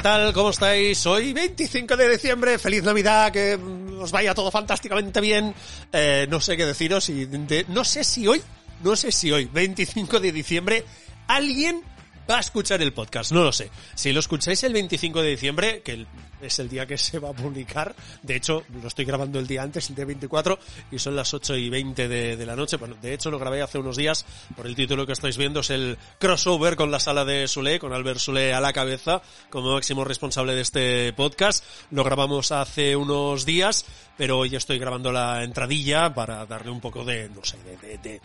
¿Qué tal? ¿Cómo estáis? Hoy 25 de diciembre, feliz Navidad, que os vaya todo fantásticamente bien. Eh, no sé qué deciros y no sé si hoy, no sé si hoy, 25 de diciembre, alguien va a escuchar el podcast, no lo sé. Si lo escucháis el 25 de diciembre, que es el día que se va a publicar, de hecho lo estoy grabando el día antes, el día 24, y son las 8 y 20 de, la noche, bueno, de hecho lo grabé hace unos días, por el título que estáis viendo, es el crossover con la sala de Sule, con Albert Sule a la cabeza, como máximo responsable de este podcast. Lo grabamos hace unos días, pero hoy estoy grabando la entradilla para darle un poco de, no sé, de, de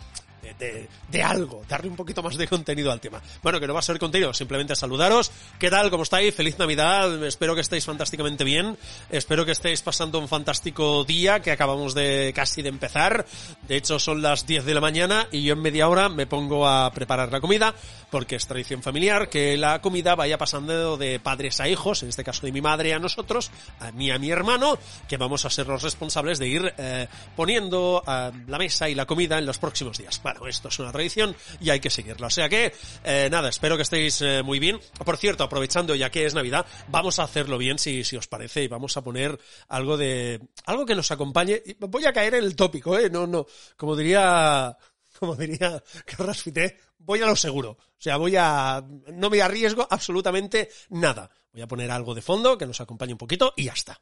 de, de- algo, darle un poquito más de contenido al tema. Bueno, que no va a ser contenido, simplemente saludaros. ¿Qué tal? ¿Cómo estáis? Feliz Navidad. Espero que estéis fantásticamente bien. Espero que estéis pasando un fantástico día que acabamos de casi de empezar. De hecho, son las 10 de la mañana y yo en media hora me pongo a preparar la comida porque es tradición familiar que la comida vaya pasando de padres a hijos, en este caso de mi madre a nosotros, a mí a mi hermano, que vamos a ser los responsables de ir eh, poniendo eh, la mesa y la comida en los próximos días. Bueno, esto es una tradición y hay que seguirla. O sea que, eh, nada, espero que estéis eh, muy bien. Por cierto, aprovechando ya que es Navidad, vamos a hacerlo bien si, si os parece y vamos a poner algo de, algo que nos acompañe. Voy a caer en el tópico, eh, no, no, como diría, como diría Carlos voy a lo seguro. O sea, voy a, no me arriesgo absolutamente nada. Voy a poner algo de fondo que nos acompañe un poquito y ya está.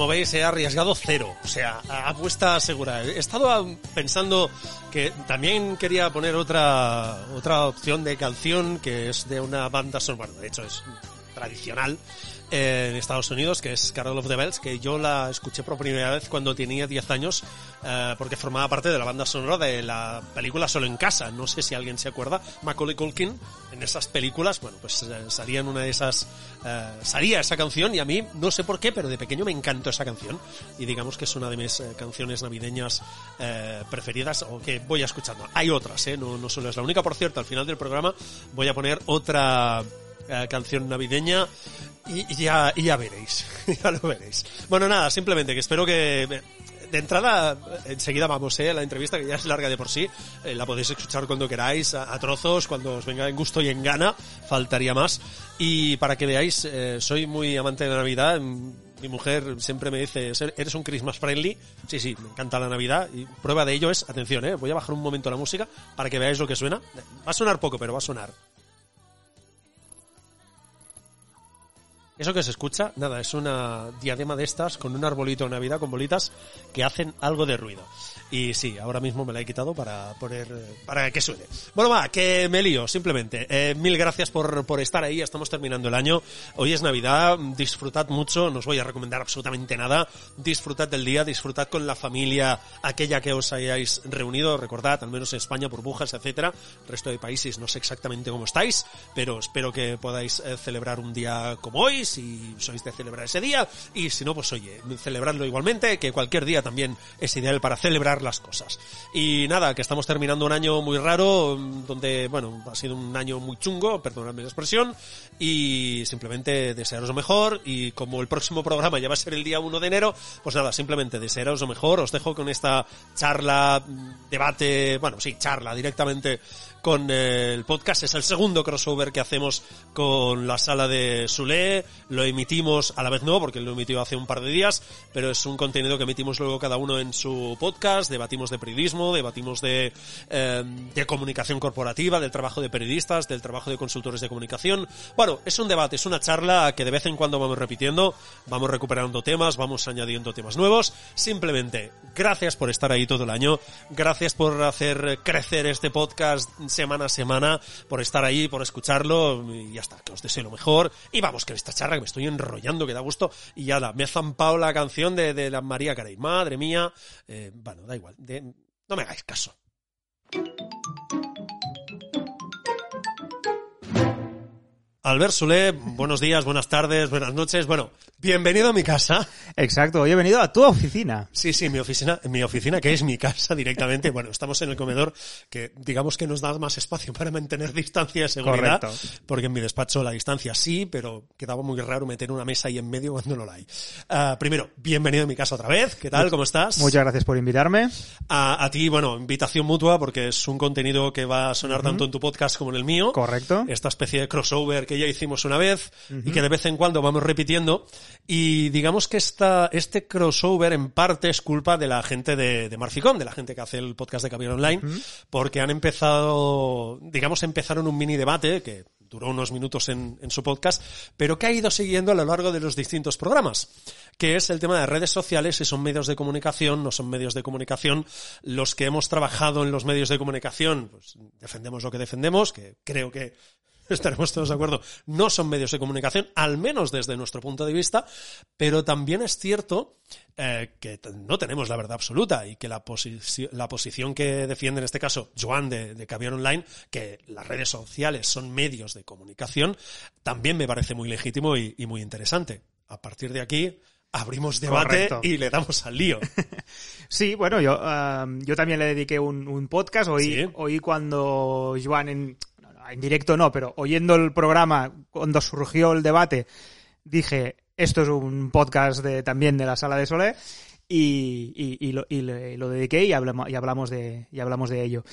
Como veis, he arriesgado cero. O sea, apuesta segura. He estado pensando que también quería poner otra, otra opción de canción que es de una banda sonora. De hecho, es tradicional en Estados Unidos, que es Carol of the Bells, que yo la escuché por primera vez cuando tenía 10 años, eh, porque formaba parte de la banda sonora de la película Solo en Casa. No sé si alguien se acuerda. Macaulay Culkin, en esas películas, bueno, pues eh, salía en una de esas, eh, salía esa canción y a mí, no sé por qué, pero de pequeño me encantó esa canción. Y digamos que es una de mis eh, canciones navideñas eh, preferidas o que voy escuchando. Hay otras, ¿eh? No, no solo es la única. Por cierto, al final del programa voy a poner otra eh, canción navideña y, ya, ya veréis, ya lo veréis. Bueno, nada, simplemente que espero que de entrada, enseguida vamos eh, la entrevista, que ya es larga de por sí. Eh, la podéis escuchar cuando queráis, a, trozos, cuando os venga en gusto y en gana. Faltaría más. Y para que veáis, eh, soy muy amante de la Navidad. Mi mujer siempre me dice, ¿eres un Christmas friendly? Sí, sí, me encanta la Navidad y prueba de ello es, atención, eh, voy a bajar un momento la música para que veáis lo que suena. Va a sonar poco, pero va a sonar. Eso que se escucha, nada, es una diadema de estas con un arbolito de Navidad con bolitas que hacen algo de ruido. Y sí, ahora mismo me la he quitado para poner, para que suene. Bueno, va, que me lío, simplemente. Eh, mil gracias por, por estar ahí, estamos terminando el año. Hoy es Navidad, disfrutad mucho, no os voy a recomendar absolutamente nada. Disfrutad del día, disfrutad con la familia, aquella que os hayáis reunido, recordad, al menos en España, burbujas, etcétera. El resto de países no sé exactamente cómo estáis, pero espero que podáis eh, celebrar un día como hoy, si sois de celebrar ese día, y si no, pues oye, celebradlo igualmente, que cualquier día también es ideal para celebrar las cosas. Y nada, que estamos terminando un año muy raro, donde, bueno, ha sido un año muy chungo, perdonadme la expresión, y simplemente desearos lo mejor, y como el próximo programa ya va a ser el día 1 de enero, pues nada, simplemente desearos lo mejor, os dejo con esta charla, mm, debate, bueno, sí, charla directamente con el podcast. Es el segundo crossover que hacemos con la sala de Sule. Lo emitimos, a la vez no, porque lo emitió hace un par de días, pero es un contenido que emitimos luego cada uno en su podcast. Debatimos de periodismo, debatimos de, eh, de comunicación corporativa, del trabajo de periodistas, del trabajo de consultores de comunicación. Bueno, es un debate, es una charla que de vez en cuando vamos repitiendo, vamos recuperando temas, vamos añadiendo temas nuevos. Simplemente, gracias por estar ahí todo el año, gracias por hacer crecer este podcast semana a semana, por estar ahí, por escucharlo, y ya está, que os deseo lo mejor. Y vamos, que esta charla que me estoy enrollando, que da gusto, y ya da, me ha zampado la canción de, la María Carey. Madre mía, eh, bueno, da igual, no me hagáis caso. Albert Sule, buenos días, buenas tardes, buenas noches. Bueno, bienvenido a mi casa. Exacto, hoy he venido a tu oficina. Sí, sí, mi oficina, mi oficina que es mi casa directamente. Bueno, estamos en el comedor que digamos que nos da más espacio para mantener distancia de seguridad. Correcto. Porque en mi despacho la distancia sí, pero quedaba muy raro meter una mesa ahí en medio cuando no la hay. Ah, primero, bienvenido a mi casa otra vez. ¿Qué tal? ¿Cómo estás? Muchas gracias por invitarme. A, a ti, bueno, invitación mutua porque es un contenido que va a sonar tanto en tu podcast como en el mío. Correcto. Esta especie de crossover que ya hicimos una vez y que de vez en cuando vamos repitiendo. Y digamos que esta, este crossover en parte es culpa de la gente de, de Marficom, de la gente que hace el podcast de Caviar Online, porque han empezado, digamos, empezaron un mini debate que duró unos minutos en, en su podcast, pero que ha ido siguiendo a lo largo de los distintos programas, que es el tema de redes sociales, si son medios de comunicación, no son medios de comunicación. Los que hemos trabajado en los medios de comunicación, pues defendemos lo que defendemos, que creo que estaremos todos de acuerdo, no son medios de comunicación, al menos desde nuestro punto de vista, pero también es cierto eh, que no tenemos la verdad absoluta y que la, posi- la posición que defiende en este caso Joan de, de Caviar Online, que las redes sociales son medios de comunicación, también me parece muy legítimo y, y muy interesante. A partir de aquí abrimos debate Correcto. y le damos al lío. Sí, bueno, yo, ah, yo también le dediqué un, un podcast. Hoy, Sí. hoy cuando Joan en, en directo no, pero oyendo el programa, cuando surgió el debate, dije, esto es un podcast también de la sala de Solé. Y, lo, y lo dediqué y hablamos, y, hablamos de, y hablamos de ello.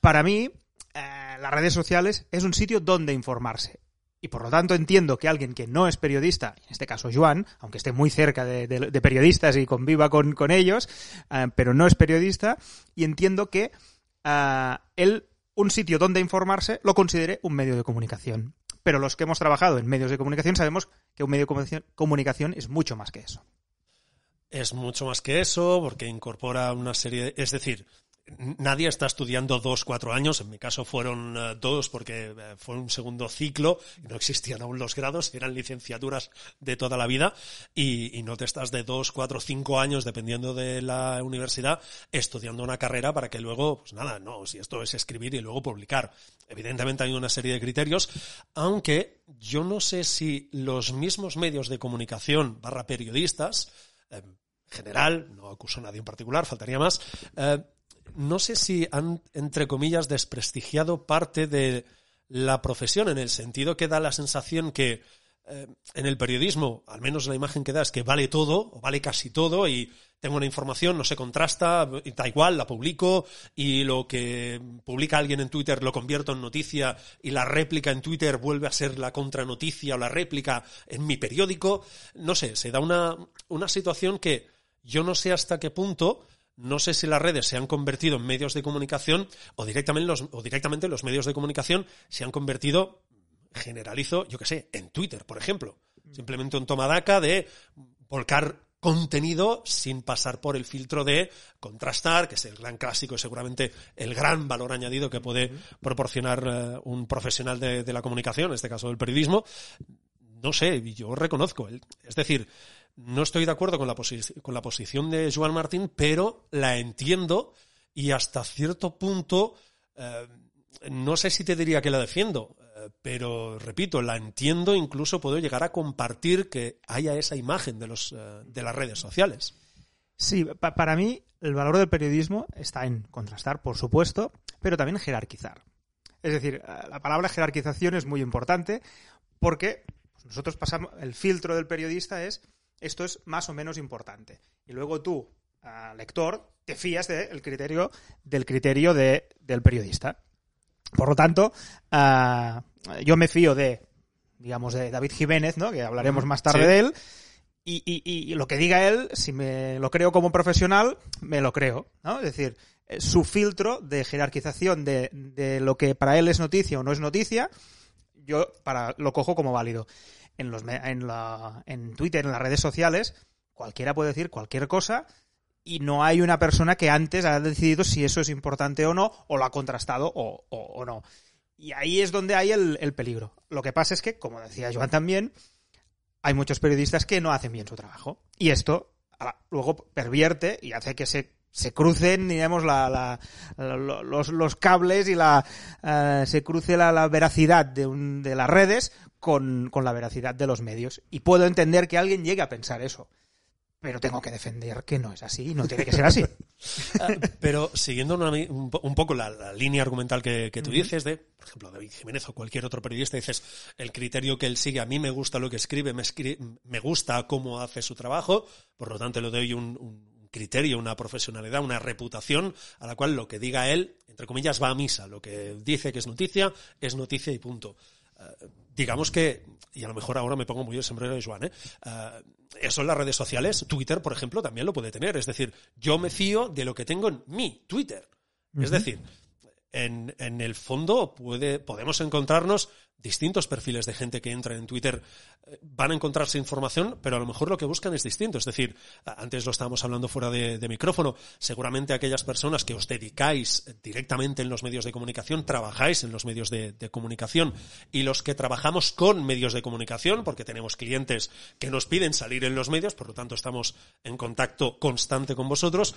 Para mí, eh, las redes sociales es un sitio donde informarse. Y por lo tanto entiendo que alguien que no es periodista, en este caso Joan, aunque esté muy cerca de, periodistas y conviva con, ellos, eh, pero no es periodista, y entiendo que ah, él, un sitio donde informarse, lo considere un medio de comunicación. Pero los que hemos trabajado en medios de comunicación sabemos que un medio de comunicación, es mucho más que eso. Es mucho más que eso, porque incorpora una serie, de- es decir, nadie está estudiando dos, cuatro años, en mi caso fueron eh, dos porque eh, fue un segundo ciclo, y no existían aún los grados, eran licenciaturas de toda la vida, y, no te estás de dos, cuatro, cinco años, dependiendo de la universidad, estudiando una carrera para que luego, pues nada, no, si esto es escribir y luego publicar. Evidentemente hay una serie de criterios, aunque yo no sé si los mismos medios de comunicación barra periodistas, eh, general, no acuso a nadie en particular, faltaría más. No sé si han, entre comillas, desprestigiado parte de la profesión, en el sentido que da la sensación que eh, en el periodismo, al menos la imagen que da es que vale todo, o vale casi todo, y tengo una información, no se contrasta, da igual, la publico y lo que publica alguien en Twitter lo convierto en noticia y la réplica en Twitter vuelve a ser la contranoticia o la réplica en mi periódico. No sé, se da una, una situación que yo no sé hasta qué punto, no sé si las redes se han convertido en medios de comunicación o directamente los, o directamente los medios de comunicación se han convertido, generalizo, yo qué sé, en Twitter, por ejemplo. Simplemente un tomadaca de volcar contenido sin pasar por el filtro de contrastar, que es el gran clásico y seguramente el gran valor añadido que puede proporcionar eh, un profesional de, de la comunicación, en este caso del periodismo. No sé, yo reconozco. Es decir, no estoy de acuerdo con la, con la posición de Joan Martín, pero la entiendo y hasta cierto punto, eh, no sé si te diría que la defiendo, eh, pero repito, la entiendo, incluso puedo llegar a compartir que haya esa imagen de, los, eh, de las redes sociales. Sí, pa- para mí el valor del periodismo está en contrastar, por supuesto, pero también jerarquizar. Es decir, la palabra jerarquización es muy importante porque nosotros pasamos, el filtro del periodista es esto es más o menos importante. Y luego tú, ah, lector, te fías del criterio, del criterio de- del periodista. Por lo tanto, ah, yo me fío de, digamos, de David Jiménez, ¿no? Que hablaremos más tarde Sí. de él. Y, y- y lo que diga él, si me lo creo como profesional, me lo creo, ¿no? Es decir, eh, su filtro de jerarquización de, de lo que para él es noticia o no es noticia, yo para lo cojo como válido. En, los, en, la, en Twitter, en las redes sociales, cualquiera puede decir cualquier cosa y no hay una persona que antes ha decidido si eso es importante o no, o lo ha contrastado o, o- no. Y ahí es donde hay el, el peligro. Lo que pasa es que, como decía Joan también, hay muchos periodistas que no hacen bien su trabajo. Y esto luego pervierte y hace que se, se crucen, digamos, la, la- los, los cables y la eh, se cruce la veracidad de, un- de las redes con, con la veracidad de los medios. Y puedo entender que alguien llegue a pensar eso. Pero tengo que defender que no es así, no tiene que ser así. Pero siguiendo una un, un poco la, la línea argumental que, que tú dices de, por ejemplo, David Jiménez o cualquier otro periodista, dices, el criterio que él sigue, a mí me gusta lo que escribe, me, me gusta cómo hace su trabajo, por lo tanto le doy un, un criterio, una profesionalidad, una reputación a la cual lo que diga él, entre comillas, va a misa. Lo que dice que es noticia, es noticia y punto. Eh, digamos que, y a lo mejor ahora me pongo muy el sombrero de Joan, ¿eh? Eh, eso en las redes sociales, Twitter, por ejemplo, también lo puede tener. Es decir, yo me fío de lo que tengo en mi Twitter. Es decir, en, en el fondo puede, podemos encontrarnos distintos perfiles de gente que entra en Twitter, eh, van a encontrarse información, pero a lo mejor lo que buscan es distinto. Es decir, antes lo estábamos hablando fuera de, de micrófono, seguramente aquellas personas que os dedicáis directamente en los medios de comunicación, trabajáis en los medios de, de comunicación y los que trabajamos con medios de comunicación, porque tenemos clientes que nos piden salir en los medios, por lo tanto estamos en contacto constante con vosotros,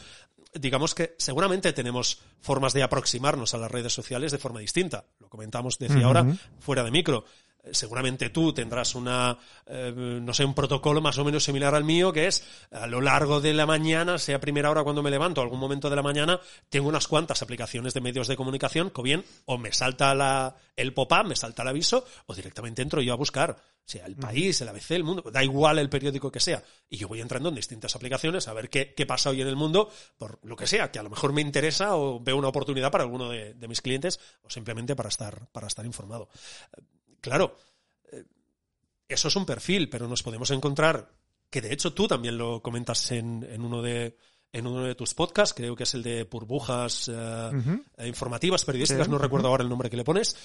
digamos que seguramente tenemos formas de aproximarnos a las redes sociales de forma distinta. Lo comentamos, decía ahora, fuera de micro. Seguramente tú tendrás una, eh, no sé, un protocolo más o menos similar al mío, que es a lo largo de la mañana, sea primera hora cuando me levanto, algún momento de la mañana, tengo unas cuantas aplicaciones de medios de comunicación que o bien o me salta la, el pop-up, me salta el aviso, o directamente entro yo a buscar, sea el país, el ABC, el mundo, da igual el periódico que sea. Y yo voy entrando en distintas aplicaciones a ver qué, qué pasa hoy en el mundo, por lo que sea, que a lo mejor me interesa o veo una oportunidad para alguno de, de mis clientes, o simplemente para estar, para estar informado. Claro, eh, eso es un perfil, pero nos podemos encontrar, que de hecho tú también lo comentas en, en uno de en uno de tus podcasts, creo que es el de burbujas eh, eh, informativas, periodísticas, Sí, no recuerdo ahora el nombre que le pones,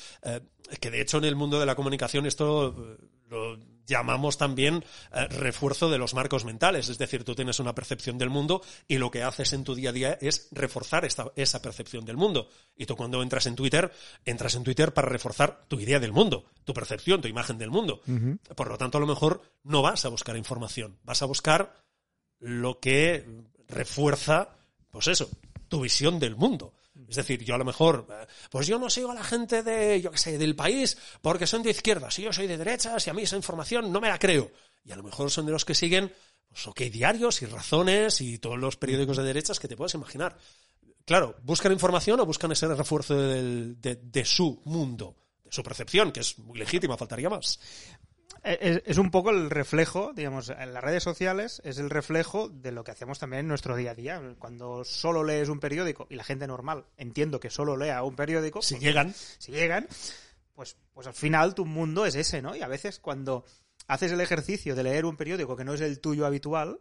que de hecho en el mundo de la comunicación esto lo llamamos también eh, refuerzo de los marcos mentales, es decir, tú tienes una percepción del mundo y lo que haces en tu día a día es reforzar esta, esa percepción del mundo. Y tú cuando entras en Twitter, entras en Twitter para reforzar tu idea del mundo, tu percepción, tu imagen del mundo. Por lo tanto, a lo mejor no vas a buscar información, vas a buscar lo que refuerza, pues eso, tu visión del mundo. Es decir, yo a lo mejor, eh, pues yo no sigo a la gente de, yo qué sé, del país porque son de izquierdas, y yo soy de derechas y a mí esa información no me la creo. Y a lo mejor son de los que siguen, pues ok, diarios y razones y todos los periódicos de derechas que te puedes imaginar. Claro, ¿buscan información o buscan ese refuerzo de su mundo, de su percepción, que es muy legítima, faltaría más? Es, es un poco el reflejo, digamos, en las redes sociales es el reflejo de lo que hacemos también en nuestro día a día. Cuando solo lees un periódico y la gente normal, entiendo que solo lea un periódico, Si porque llegan, si llegan, pues, pues al final tu mundo es ese, ¿no? Y a veces cuando haces el ejercicio de leer un periódico que no es el tuyo habitual,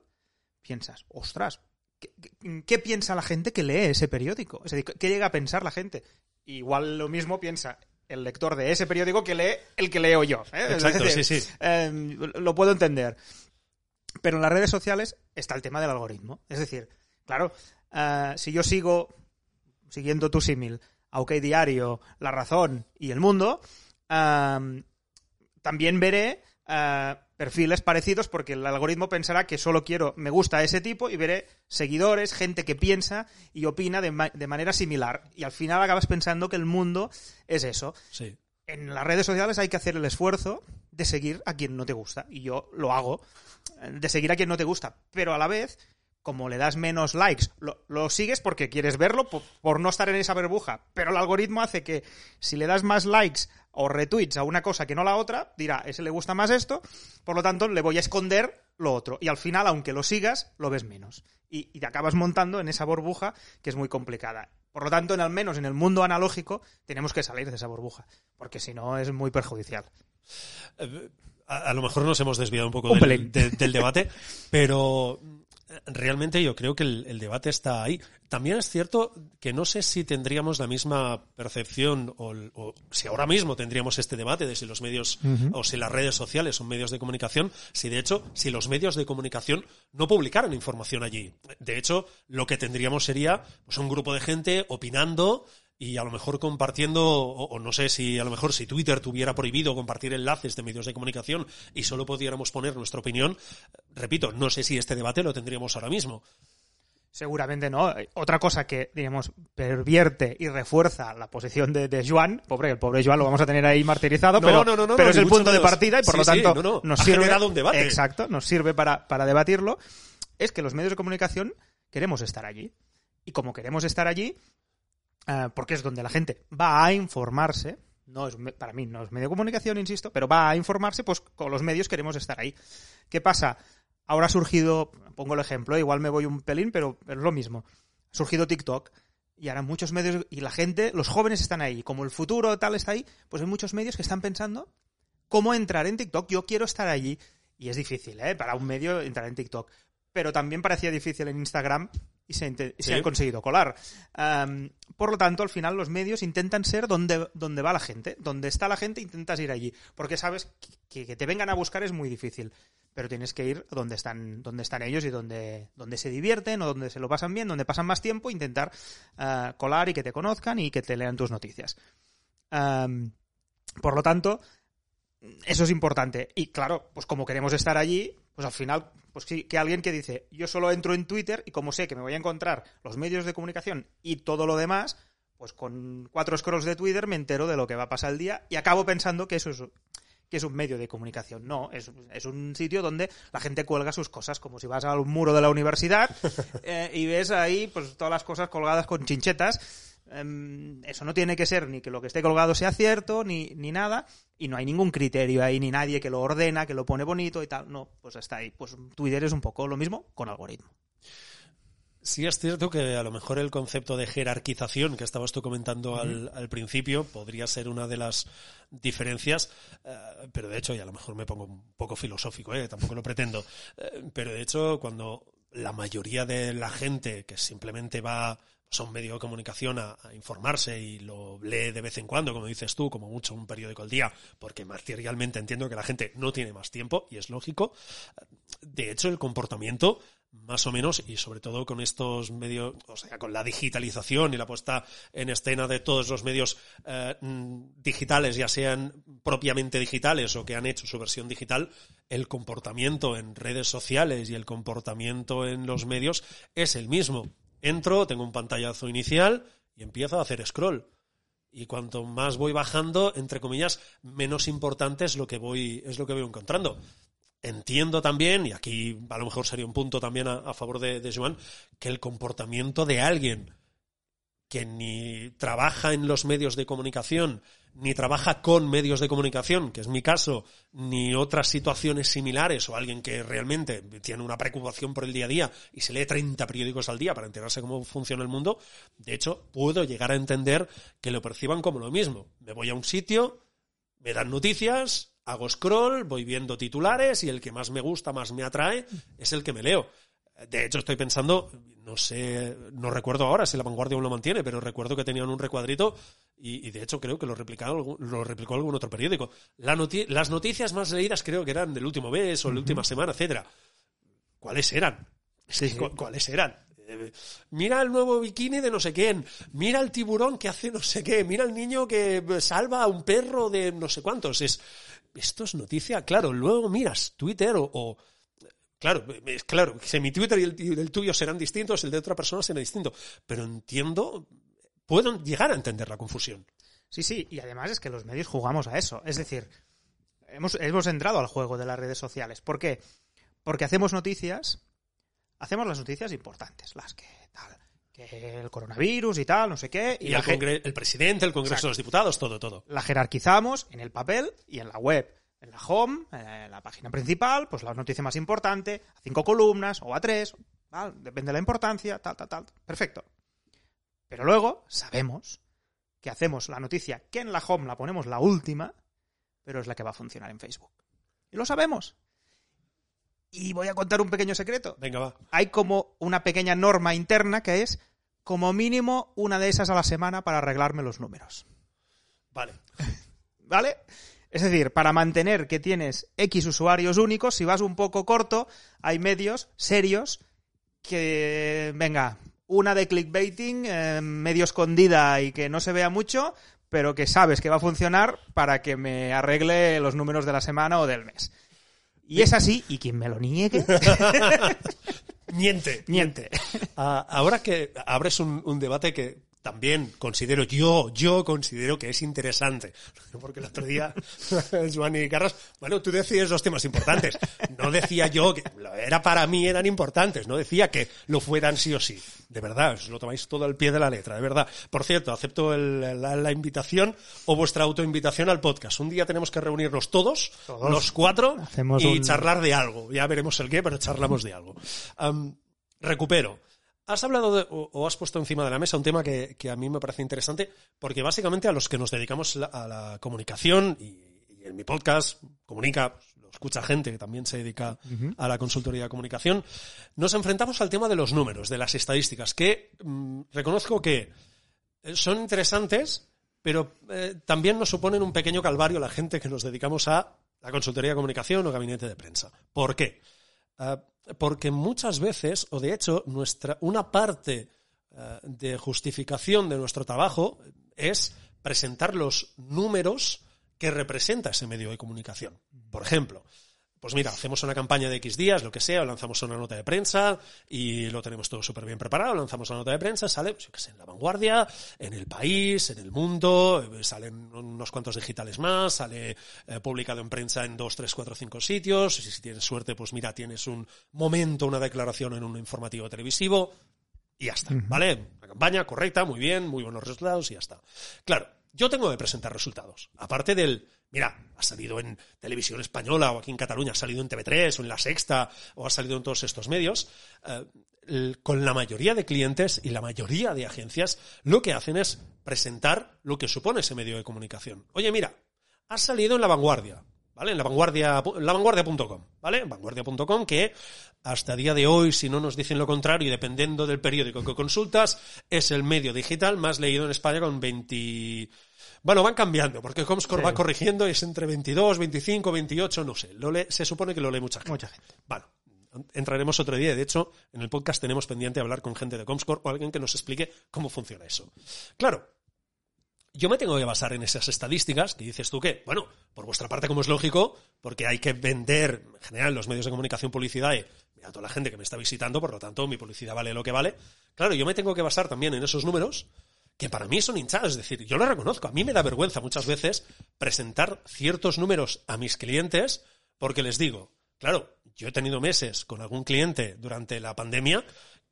piensas, ostras, ¿qué, qué- qué piensa la gente que lee ese periódico? Es decir, ¿qué llega a pensar la gente? Igual lo mismo piensa el lector de ese periódico que lee el que leo yo. ¿eh? Exacto, decir, sí, sí. eh, lo puedo entender. Pero en las redes sociales está el tema del algoritmo. Es decir, claro, eh, si yo sigo siguiendo tu símil, a OK Diario, La Razón y El Mundo, eh, también veré eh, perfiles parecidos porque el algoritmo pensará que solo quiero, me gusta ese tipo y veré seguidores, gente que piensa y opina de, ma- de manera similar. Y al final acabas pensando que el mundo es eso sí. en las redes sociales hay que hacer el esfuerzo de seguir a quien no te gusta. Y yo lo hago, de seguir a quien no te gusta. Pero a la vez, como le das menos likes, lo, lo sigues porque quieres verlo, por, por no estar en esa burbuja. Pero el algoritmo hace que si le das más likes o retweets a una cosa que no a la otra, dirá, ese le gusta más esto, por lo tanto le voy a esconder lo otro. Y al final, aunque lo sigas, lo ves menos. Y, y te acabas montando en esa burbuja que es muy complicada. Por lo tanto, en al menos en el mundo analógico, tenemos que salir de esa burbuja, porque si no es muy perjudicial. Eh, A, a lo mejor nos hemos desviado un poco Un del, pelín. de- del debate, pero realmente yo creo que el, el debate está ahí. También es cierto que no sé si tendríamos la misma percepción o si ahora mismo tendríamos este debate de si los medios o si las redes sociales son medios de comunicación, si de hecho, si los medios de comunicación no publicaran información allí. De hecho, lo que tendríamos sería pues, un grupo de gente opinando y a lo mejor compartiendo, o, o no sé si a lo mejor si Twitter tuviera prohibido compartir enlaces de medios de comunicación y solo pudiéramos poner nuestra opinión, repito, no sé si este debate lo tendríamos ahora mismo. Seguramente no. Otra cosa que, digamos, pervierte y refuerza la posición de, de Joan, pobre, el pobre Joan lo vamos a tener ahí martirizado, No, pero, no, no, no, pero es el punto de partida y por Sí, lo sí, tanto no, no. nos Ha sirve. generado un debate. Exacto, nos sirve para, para debatirlo. Es que los medios de comunicación queremos estar allí. Y como queremos estar allí, eh, porque es donde la gente va a informarse, no es para mí no es medio de comunicación, insisto, pero va a informarse, pues con los medios queremos estar ahí. ¿Qué pasa? Ahora ha surgido, pongo el ejemplo, igual me voy un pelín, pero, pero es lo mismo. Ha surgido TikTok y ahora muchos medios, y la gente, los jóvenes están ahí, como el futuro tal está ahí, pues hay muchos medios que están pensando cómo entrar en TikTok, yo quiero estar allí. Y es difícil, ¿eh? Para un medio entrar en TikTok. Pero también parecía difícil en Instagram y se, inte- y se Sí. han conseguido colar. Por lo tanto, al final los medios intentan ser donde, donde va la gente. Donde está la gente intentas ir allí. Porque sabes que, que te vengan a buscar es muy difícil. Pero tienes que ir donde están, donde están ellos y donde, donde se divierten o donde se lo pasan bien, donde pasan más tiempo, intentar ah, colar y que te conozcan y que te lean tus noticias. Por lo tanto, eso es importante. Y claro, pues como queremos estar allí, pues al final, pues sí, que alguien que dice, yo solo entro en Twitter y como sé que me voy a encontrar los medios de comunicación y todo lo demás, pues con cuatro scrolls de Twitter me entero de lo que va a pasar el día y acabo pensando que eso es que es un medio de comunicación. No, es, es un sitio donde la gente cuelga sus cosas, como si vas al muro de la universidad eh, y ves ahí pues todas las cosas colgadas con chinchetas. Em, eso no tiene que ser ni que lo que esté colgado sea cierto, ni, ni nada, y no hay ningún criterio ahí, ni nadie que lo ordena, que lo pone bonito y tal. No, pues está ahí. Pues Twitter es un poco lo mismo con algoritmo. Sí es cierto que a lo mejor el concepto de jerarquización que estabas tú comentando al, al principio podría ser una de las diferencias, eh, pero de hecho, y a lo mejor me pongo un poco filosófico, eh, tampoco lo pretendo, eh, pero de hecho cuando la mayoría de la gente que simplemente va a un medio de comunicación a, a informarse y lo lee de vez en cuando, como dices tú, como mucho un periódico al día, porque materialmente entiendo que la gente no tiene más tiempo y es lógico. De hecho, el comportamiento más o menos, y sobre todo con estos medios, o sea, con la digitalización y la puesta en escena de todos los medios eh, mm, digitales, ya sean propiamente digitales o que han hecho su versión digital, el comportamiento en redes sociales y el comportamiento en los medios es el mismo. Entro, tengo un pantallazo inicial y empiezo a hacer scroll. Y cuanto más voy bajando, entre comillas, menos importante es lo que voy, es lo que voy encontrando. Entiendo también, y aquí a lo mejor sería un punto también a, favor de, de Joan, que el comportamiento de alguien que ni trabaja en los medios de comunicación, ni trabaja con medios de comunicación, que es mi caso, ni otras situaciones similares, o alguien que realmente tiene una preocupación por el día a día y se lee 30 periódicos al día para enterarse cómo funciona el mundo, de hecho, puedo llegar a entender que lo perciban como lo mismo. Me voy a un sitio, me dan noticias, hago scroll, voy viendo titulares y el que más me gusta, más me atrae, es el que me leo. De hecho, estoy pensando, no sé, no recuerdo ahora si la vanguardia aún lo mantiene, pero recuerdo que tenían un recuadrito y, y de hecho creo que lo, replicaron, lo replicó algún otro periódico. La noti- las noticias más leídas creo que eran del último mes o la última semana, etcétera. ¿Cuáles eran? Sí, sí. ¿Cu- ¿Cuáles eran? Eh, Mira el nuevo bikini de no sé quién, mira el tiburón que hace no sé qué, mira el niño que salva a un perro de no sé cuántos. Es, esto es noticia, claro, luego miras Twitter o, o- Claro, es claro, que mi Twitter y el, y el tuyo serán distintos, el de otra persona será distinto. Pero entiendo, puedo llegar a entender la confusión. Sí, sí, y además es que los medios jugamos a eso. Es decir, hemos, hemos entrado al juego de las redes sociales. ¿Por qué? Porque hacemos noticias, hacemos las noticias importantes, las que tal, que el coronavirus y tal, no sé qué, Y, el, el presidente, el Congreso Exacto. de los Diputados, todo, todo. la jerarquizamos en el papel y en la web. En la home, en la página principal, pues la noticia más importante, a cinco columnas o a tres, ¿vale? depende de la importancia, tal, tal, tal. Perfecto. Pero luego sabemos que hacemos la noticia que en la home la ponemos la última, pero es la que va a funcionar en Facebook. Y lo sabemos. Y voy a contar un pequeño secreto. Venga, va. Hay como una pequeña norma interna que es como mínimo una de esas a la semana para arreglarme los números. Vale. ¿Vale? Es decir, para mantener que tienes X usuarios únicos, si vas un poco corto, hay medios serios que, venga, una de clickbaiting, eh, medio escondida y que no se vea mucho, pero que sabes que va a funcionar para que me arregle los números de la semana o del mes. Y es así, y quien me lo niegue, Miente. miente. Ah, ahora que abres un, un debate que también considero, yo, yo considero que es interesante. Porque el otro día, Joan y Carlos, bueno, tú decides los temas importantes. No decía yo que era para mí, eran importantes. No decía que lo fueran sí o sí. De verdad, os lo tomáis todo al pie de la letra, de verdad. Por cierto, acepto el- la, la invitación o vuestra autoinvitación al podcast. Un día tenemos que reunirnos todos, Todos. los cuatro, Hacemos y un- charlar de algo. Ya veremos el qué, pero charlamos de algo. Recupero. Has hablado de- o, o has puesto encima de la mesa un tema que, que a mí me parece interesante, porque básicamente a los que nos dedicamos la- a la comunicación, y, y en mi podcast, Comunica, pues, lo escucha gente que también se dedica a la consultoría de comunicación, nos enfrentamos al tema de los números, de las estadísticas, que mm, reconozco que eh, son interesantes, pero eh, también nos suponen un pequeño calvario la gente que nos dedicamos a la consultoría de comunicación o gabinete de prensa. ¿Por qué? Ah, porque muchas veces, o de hecho, nuestra, una parte ah, de justificación de nuestro trabajo es presentar los números que representa ese medio de comunicación. Por ejemplo, pues mira, hacemos una campaña de X días, lo que sea, o lanzamos una nota de prensa y lo tenemos todo súper bien preparado, lanzamos una nota de prensa, sale, pues yo qué sé, en La Vanguardia, en El País, en El Mundo, eh, salen unos cuantos digitales más, sale eh, publicado en prensa en dos, tres, cuatro, cinco sitios, y si tienes suerte, pues mira, tienes un momento, una declaración en un informativo televisivo, y ya está, ¿vale? La campaña correcta, muy bien, muy buenos resultados y ya está. Claro, yo tengo que presentar resultados. Aparte del, mira, ha salido en televisión española o aquí en Cataluña, ha salido en TV3 o en La Sexta o ha salido en todos estos medios, eh, con la mayoría de clientes y la mayoría de agencias lo que hacen es presentar lo que supone ese medio de comunicación. Oye, mira, ha salido en La Vanguardia, ¿vale? En la vanguardia, lavanguardia.com, ¿vale? Vanguardia.com que hasta día de hoy, si no nos dicen lo contrario y dependiendo del periódico que consultas, es el medio digital más leído en España con 20... Bueno, van cambiando, porque Comscore Sí. va corrigiendo y es entre 22, 25, 28, no sé. Lo lee- se supone que lo lee mucha gente. Mucha gente. Bueno, entraremos otro día. De hecho, en el podcast tenemos pendiente hablar con gente de Comscore o alguien que nos explique cómo funciona eso. Claro, yo me tengo que basar en esas estadísticas que dices tú que, bueno, por vuestra parte, como es lógico, porque hay que vender, en general, los medios de comunicación publicidad y mira, toda la gente que me está visitando, por lo tanto, mi publicidad vale lo que vale. Claro, yo me tengo que basar también en esos números que para mí son hinchados. Es decir, yo lo reconozco. A mí me da vergüenza muchas veces presentar ciertos números a mis clientes porque les digo, claro, yo he tenido meses con algún cliente durante la pandemia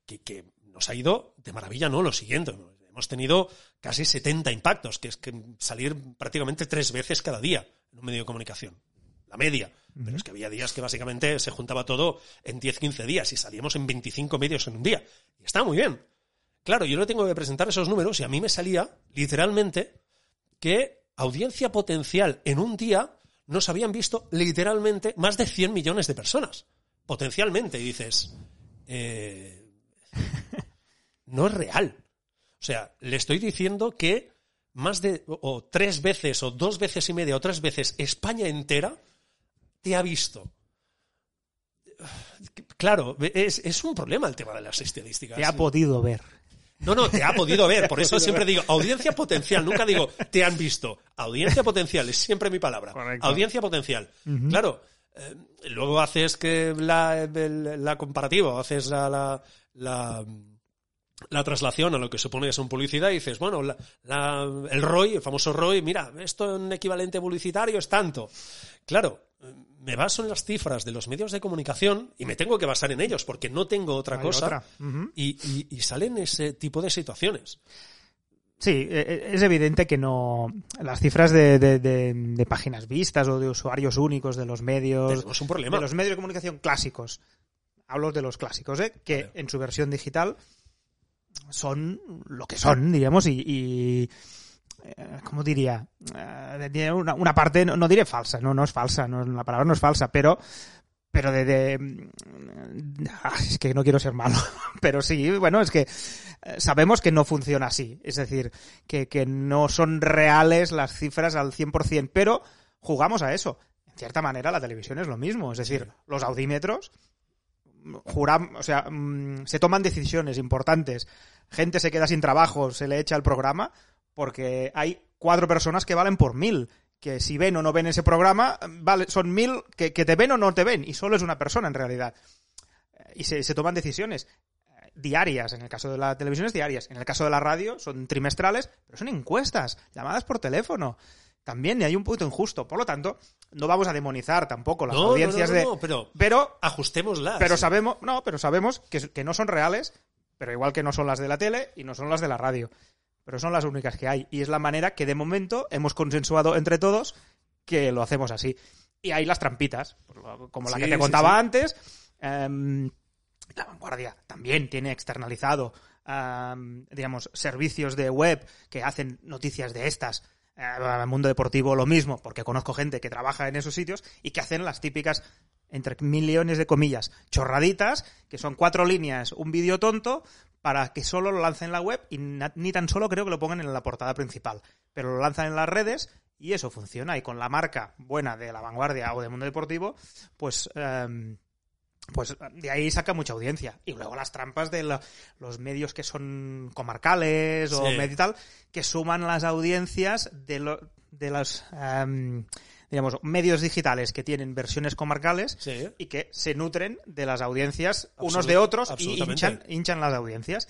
que, que nos ha ido de maravilla, ¿no? Lo siguiente, ¿no? hemos tenido casi 70 impactos, que es que salir prácticamente tres veces cada día en un medio de comunicación. La media. Pero es que había días que básicamente se juntaba todo en 10-15 días y salíamos en 25 medios en un día. Y está muy bien. Claro, yo le tengo que presentar esos números y a mí me salía, literalmente, que audiencia potencial en un día nos habían visto literalmente más de 100 millones de personas. Potencialmente. Y dices, eh, no es real. O sea, le estoy diciendo que más de, o, tres veces, o dos veces y media, o tres veces España entera te ha visto. Claro, es, es un problema el tema de las estadísticas. Te ha podido ver. No, no, te ha podido ver. Por eso siempre digo audiencia potencial. Nunca digo te han visto. Audiencia potencial es siempre mi palabra. Correcto. Audiencia potencial. Claro. eh, luego haces que la, el- la comparativa, o haces la, la, la, la traslación a lo que supone que son publicidad y dices, bueno, la- la- el ROI, el famoso ROI, mira, esto en equivalente publicitario es tanto. Claro, me baso en las cifras de los medios de comunicación y me tengo que basar en ellos porque no tengo otra Hay cosa otra. Y, y- y salen ese tipo de situaciones. Sí, eh, es evidente que no. Las cifras de, de- de- de páginas vistas o de usuarios únicos de los medios. Tenemos un problema. De los medios de comunicación clásicos. Hablo de los clásicos, ¿eh? Que en su versión digital son lo que son, diríamos, y. y, ¿Cómo diría? Eh, tiene una, una parte, no, no diré falsa, no, no es falsa, no, la palabra no es falsa, pero. Pero de, de- ah, es que no quiero ser malo, pero sí, bueno, es que eh, sabemos que no funciona así. Es decir, que, que no son reales las cifras al 100%, pero jugamos a eso. En cierta manera, la televisión es lo mismo. Es decir, los audímetros, juram, o sea, mm, se toman decisiones importantes. Gente se queda sin trabajo, se le echa el programa, porque hay cuatro personas que valen por mil. Que si ven o no ven ese programa, vale, son mil que, que te ven o no te ven, y solo es una persona en realidad. Y se, se toman decisiones eh, diarias, en el caso de la televisión es diarias, en el caso de la radio son trimestrales, pero son encuestas, llamadas por teléfono. También hay un punto injusto. Por lo tanto, no vamos a demonizar tampoco las No, audiencias no, no, de. no, pero Pero, ajustémoslas. pero sabemos, no, pero sabemos que, que no son reales, pero igual que no son las de la tele y no son las de la radio. Pero son las únicas que hay. Y es la manera que de momento hemos consensuado entre todos que lo hacemos así. Y hay las trampitas, como la Sí, que te contaba sí. antes. em, la vanguardia también tiene externalizado, am, digamos, servicios de web que hacen noticias de estas. Eh, al mundo deportivo lo mismo, porque conozco gente que trabaja en esos sitios y que hacen las típicas, entre millones de comillas, chorraditas, que son cuatro líneas, un vídeo tonto, para que solo lo lancen en la web y ni tan solo creo que lo pongan en la portada principal. Pero lo lanzan en las redes y eso funciona. Y con la marca buena de la vanguardia o de mundo deportivo, pues em, pues de ahí saca mucha audiencia. Y luego las trampas de la- los medios que son comarcales o Sí. medio y tal, que suman las audiencias de, lo- de los, em, digamos, medios digitales que tienen versiones comarcales Sí. y que se nutren de las audiencias unos de otros y hinchan, hinchan las audiencias.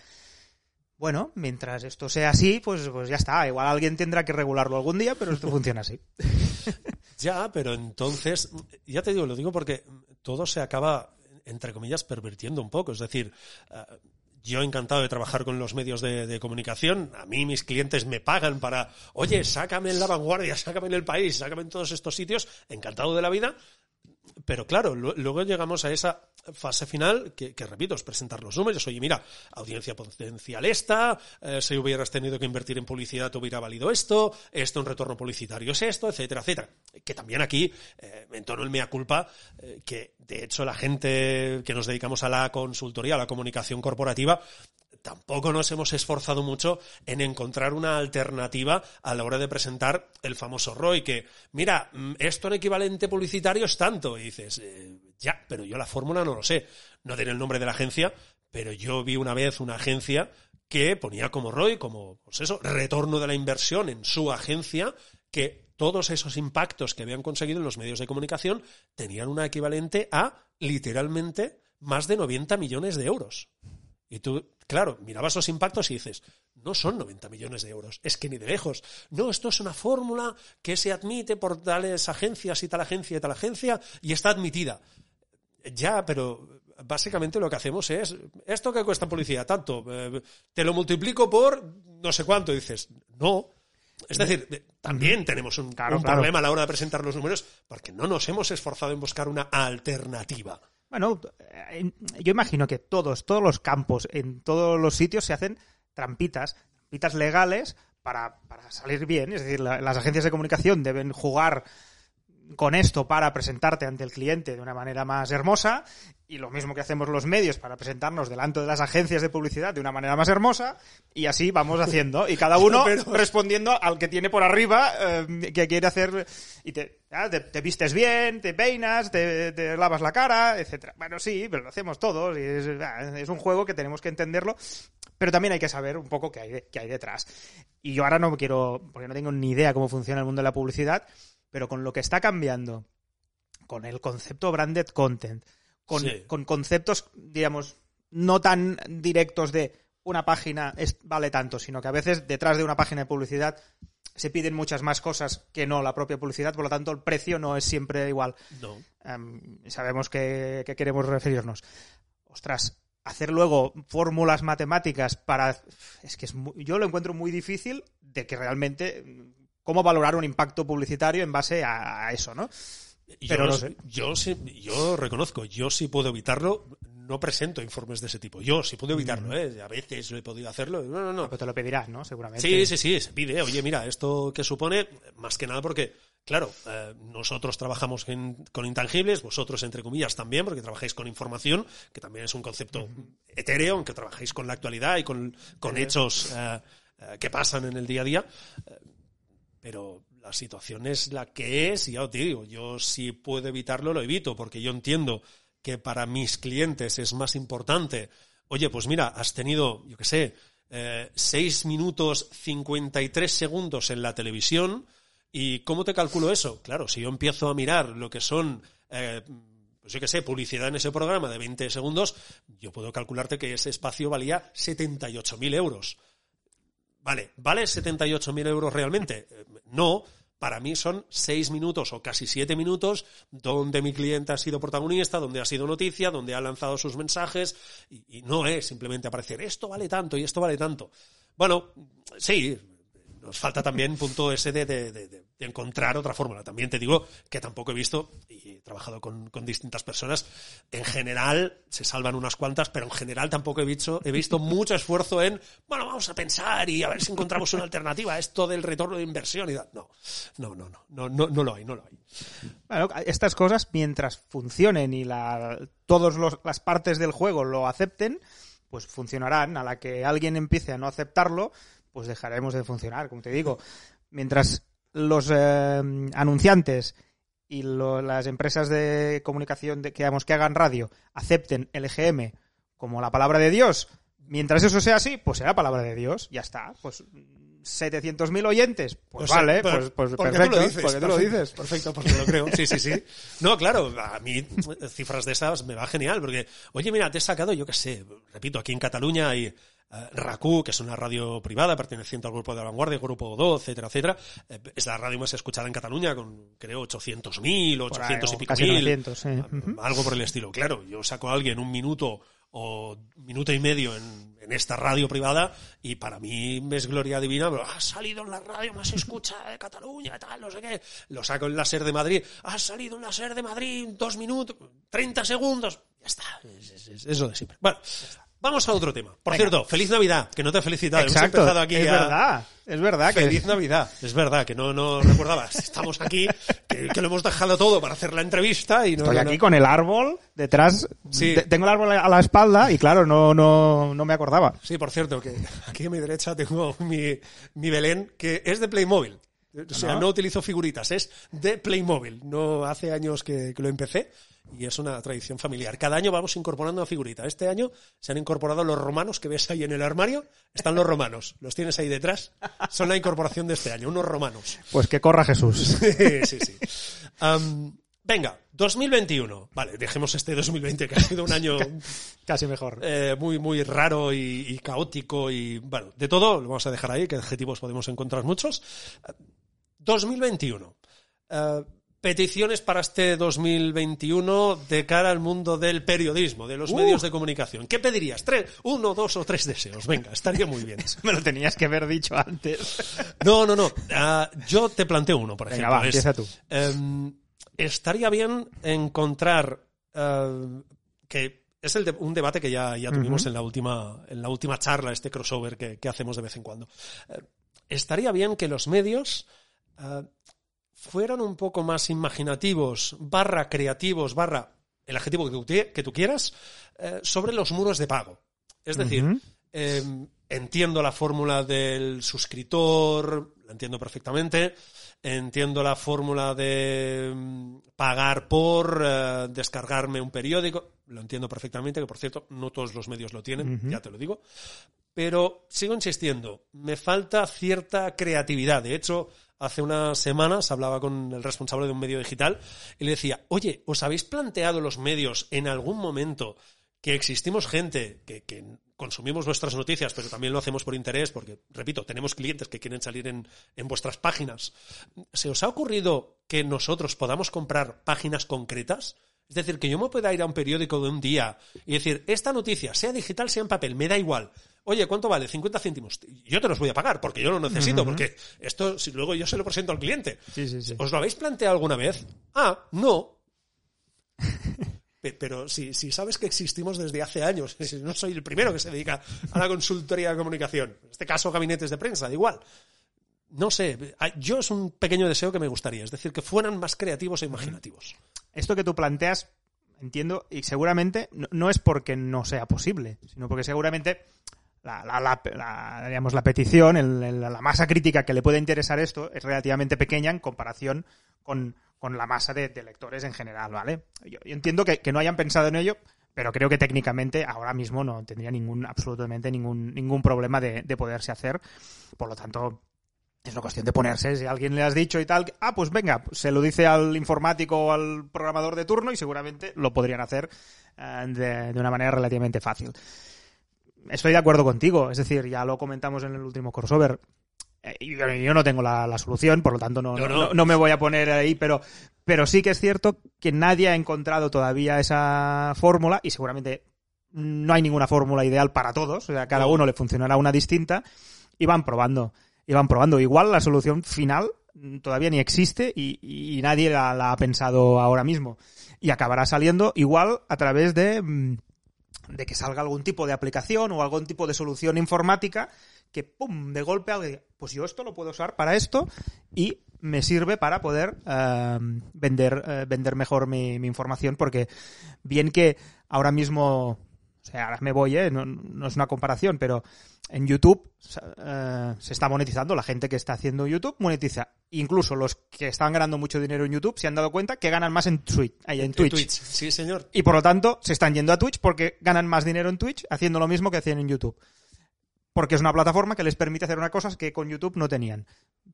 Bueno, mientras esto sea así, pues, pues ya está. Igual alguien tendrá que regularlo algún día, pero esto funciona así. Ya, pero entonces, ya te digo, lo digo porque todo se acaba, entre comillas, pervirtiendo un poco. Es decir, eh, yo encantado de trabajar con los medios de, de comunicación. A mí mis clientes me pagan para, oye, sácame en la vanguardia, sácame en el país, sácame en todos estos sitios. Encantado de la vida. Pero claro, lu- luego llegamos a esa fase final que, que, repito, es presentar los números. Oye, mira, audiencia potencial esta, eh, si hubieras tenido que invertir en publicidad te hubiera valido esto, esto en retorno publicitario es esto, etcétera, etcétera. Que también aquí eh, me entono el mea culpa, eh, que de hecho la gente que nos dedicamos a la consultoría, a la comunicación corporativa, tampoco nos hemos esforzado mucho en encontrar una alternativa a la hora de presentar el famoso ROI, que, mira, mm, esto en equivalente publicitario es tanto. Y dices, eh, ya, pero yo la fórmula no lo sé. No diré el nombre de la agencia, pero yo vi una vez una agencia que ponía como ROI, como, pues eso, retorno de la inversión en su agencia, que todos esos impactos que habían conseguido en los medios de comunicación tenían una equivalente a, literalmente, más de 90 millones de euros. Y tú, claro, mirabas los impactos y dices, no son 90 millones de euros, es que ni de lejos. No, esto es una fórmula que se admite por tales agencias y tal agencia y tal agencia y está admitida. Ya, pero básicamente lo que hacemos es, ¿esto que cuesta publicidad? Tanto, eh, te lo multiplico por no sé cuánto. Y dices, no. Es decir, eh, también tenemos un, Claro, un claro. problema a la hora de presentar los números porque no nos hemos esforzado en buscar una alternativa. Bueno, eh, yo imagino que todos, todos los campos, en todos los sitios se hacen trampitas, trampitas legales para, para salir bien. Es decir, la- las agencias de comunicación deben jugar con esto para presentarte ante el cliente de una manera más hermosa y lo mismo que hacemos los medios para presentarnos delante de las agencias de publicidad de una manera más hermosa y así vamos haciendo y cada uno Pero- respondiendo al que tiene por arriba eh, que quiere hacer y te, ah, te, te vistes bien, te peinas, te, te lavas la cara, etcétera. Bueno, sí, pero lo hacemos todos y es, ah, es un juego que tenemos que entenderlo, pero también hay que saber un poco qué hay, qué hay detrás. Y yo ahora no quiero, porque no tengo ni idea cómo funciona el mundo de la publicidad, pero con lo que está cambiando, con el concepto branded content, con, Sí. con conceptos, digamos, no tan directos de una página es- vale tanto, sino que a veces detrás de una página de publicidad se piden muchas más cosas que no la propia publicidad, por lo tanto el precio no es siempre igual. No. Em, sabemos que, que queremos referirnos. Ostras, hacer luego fórmulas matemáticas para... Es que es muy- yo lo encuentro muy difícil de que realmente... mm, ¿Cómo valorar un impacto publicitario en base a, eso, no? Yo, Pero no sé. yo, sí- yo reconozco, yo sí puedo evitarlo, no presento informes de ese tipo. Yo sí puedo evitarlo, ¿eh? A veces he podido hacerlo. No, no, no. Pero te lo pedirás, ¿no? Seguramente. Sí, sí, sí, se pide. Oye, mira, esto que supone, más que nada porque, claro, eh, nosotros trabajamos en- con intangibles, vosotros, entre comillas, también, porque trabajáis con información, que también es un concepto etéreo, aunque trabajáis con la actualidad y con, con hechos eh, eh, que pasan en el día a día. Pero la situación es la que es y ya os digo, yo si puedo evitarlo, lo evito, porque yo entiendo que para mis clientes es más importante. Oye, pues mira, has tenido, yo qué sé, eh, 6 minutos 53 segundos en la televisión. ¿Y cómo te calculo eso? Claro, si yo empiezo a mirar lo que son, eh, pues yo qué sé, publicidad en ese programa de 20 segundos, yo puedo calcularte que ese espacio valía 78.000 euros. Vale, ¿vale 78.000 euros realmente? Eh, No, para mí son seis minutos o casi siete minutos donde mi cliente ha sido protagonista, donde ha sido noticia, donde ha lanzado sus mensajes y, y no es simplemente aparecer esto vale tanto y esto vale tanto. Bueno, sí, nos falta también punto ese de, de- de- de encontrar otra fórmula. También te digo que tampoco he visto, y he trabajado con, con distintas personas, en general se salvan unas cuantas, pero en general tampoco he visto, he visto mucho esfuerzo en, bueno, vamos a pensar y a ver si encontramos una alternativa a esto del retorno de inversión y. No, no, no, no, no, no, no lo hay, no lo hay. Bueno, estas cosas, mientras funcionen y la, todas las partes del juego lo acepten, pues funcionarán. A la que alguien empiece a no aceptarlo, pues dejaremos de funcionar, como te digo. Mientras los eh, anunciantes y lo- las empresas de comunicación de, que, digamos, que hagan radio acepten el EGM como la palabra de Dios, mientras eso sea así, pues será palabra de Dios, ya está. Pues 700.000 oyentes, pues O sea, vale, por- pues, pues porque tú perfecto, lo dices, porque tú lo dices. Perfecto, porque lo creo. Sí, sí, sí. No, claro, a mí cifras de esas me va genial, porque, oye, mira, te he sacado, yo qué sé, repito, aquí en Cataluña hay eh, RACU, que es una radio privada perteneciente al grupo de la vanguardia, grupo 2, etcétera, etcétera. Eh, es la radio más escuchada en Cataluña con, creo, 800.000, Por ahí, 800 y pico casi mil. 900, sí. Ah. Algo por el estilo. Claro, yo saco a alguien un minuto o minuto y medio en, en esta radio privada y para mí es gloria divina, pero ha salido en la radio más escuchada de Cataluña, tal, no sé qué. Lo saco en la SER de Madrid, ha salido en la SER de Madrid, dos minutos, 30 segundos, ya está. Es, es- es eso de siempre. Bueno, vamos a otro tema. Por Venga. cierto, feliz Navidad, que no te he felicitado. Hemos Exacto, empezado aquí es a- verdad, es verdad que Feliz Navidad. Es verdad que no, no recordabas. Estamos aquí, que, que lo hemos dejado todo para hacer la entrevista y no. estoy no- aquí no- con el árbol detrás. Sí. Te- Tengo el árbol a la espalda y claro, no, no, no me acordaba. Sí, por cierto, que aquí a mi derecha tengo mi, mi Belén, que es de Playmobil. O sea, Ajá. no utilizo figuritas, es de Playmobil. No hace años que, que lo empecé y es una tradición familiar. Cada año vamos incorporando una figurita. Este año se han incorporado los romanos que ves ahí en el armario. Están los romanos. Los tienes ahí detrás. Son la incorporación de este año, unos romanos. Pues que corra Jesús. sí, sí, sí. Venga, 2021. Vale, dejemos este 2020 que ha sido un año Casi mejor. eh, muy, muy raro y, y caótico y, bueno, de todo, lo vamos a dejar ahí, que adjetivos podemos encontrar muchos. Eh, 2021. Eh, peticiones para este 2021 de cara al mundo del periodismo, de los medios de comunicación. ¿Qué pedirías? ¿Tres? ¿Uno, dos o tres deseos? Venga, estaría muy bien. Me lo tenías que haber dicho antes. No, no, no. Ah, yo te planteo uno, por Venga, ejemplo. va, Es, empieza tú. em, estaría bien encontrar eh, que es el de- un debate que ya, ya tuvimos en la última en la última charla, este crossover que, que hacemos de vez en cuando. Eh, estaría bien que los medios eh, fueran un poco más imaginativos, barra creativos, barra el adjetivo que tú, tie- que tú quieras, eh, sobre los muros de pago. Es decir, eh, entiendo la fórmula del suscriptor, la entiendo perfectamente. Entiendo la fórmula de mm, pagar por eh, descargarme un periódico, lo entiendo perfectamente, que por cierto, no todos los medios lo tienen, ya te lo digo. Pero sigo insistiendo, me falta cierta creatividad. De hecho, hace unas semanas hablaba con el responsable de un medio digital y le decía, oye, ¿os habéis planteado los medios en algún momento que existimos gente que, consumimos vuestras noticias, pero también lo hacemos por interés, porque, repito, tenemos clientes que quieren salir en, en vuestras páginas. ¿Se os ha ocurrido que nosotros podamos comprar páginas concretas? Es decir, que yo me pueda ir a un periódico de un día y decir, esta noticia, sea digital, sea en papel, me da igual. Oye, ¿cuánto vale? 50 céntimos. Yo te los voy a pagar porque yo lo necesito, porque esto, si luego yo se lo presento al cliente. Sí, sí, sí. ¿Os lo habéis planteado alguna vez? Ah, no. Pe- Pero si, si sabes que existimos desde hace años, no soy el primero que se dedica a la consultoría de comunicación, en este caso gabinetes de prensa, da igual. No sé, ah, yo es un pequeño deseo que me gustaría, es decir, que fueran más creativos e imaginativos. Esto que tú planteas, entiendo, y seguramente no, no es porque no sea posible, sino porque seguramente la, la- la- digamos, la petición, el- la masa crítica que le puede interesar esto es relativamente pequeña en comparación con, con la masa de, de lectores en general, ¿vale? Yo, entiendo que, no hayan pensado en ello, pero creo que técnicamente ahora mismo no tendría ningún, absolutamente ningún, ningún problema de, de poderse hacer. Por lo tanto, es una cuestión de ponerse, si alguien le has dicho y tal, ah, pues venga, se lo dice al informático o al programador de turno y seguramente lo podrían hacer eh, de, de una manera relativamente fácil. Estoy de acuerdo contigo, es decir, ya lo comentamos en el último crossover. eh, y Yo, yo no tengo la, la solución, por lo tanto no, No, me voy a poner ahí, pero, pero sí que es cierto que nadie ha encontrado todavía esa fórmula y seguramente no hay ninguna fórmula ideal para todos, o sea, a cada No. uno le funcionará una distinta y van probando y van probando. Igual la solución final todavía ni existe y, y nadie la, la ha pensado ahora mismo. Y acabará saliendo igual a través de, mm, de que salga algún tipo de aplicación o algún tipo de solución informática que, ¡pum!, de golpe alguien pues yo esto lo puedo usar para esto y me sirve para poder eh, vender, eh, vender mejor mi, información porque bien que ahora mismo sea, ahora me voy, ¿eh? no, no es una comparación, pero en YouTube eh, se está monetizando. La gente que está haciendo YouTube monetiza. Incluso los que están ganando mucho dinero en YouTube se han dado cuenta que ganan más en Twitch. ahí, en Twitch. Sí, señor. Y por lo tanto se están yendo a Twitch porque ganan más dinero en Twitch haciendo lo mismo que hacían en YouTube. Porque es una plataforma que les permite hacer unas cosas que con YouTube no tenían.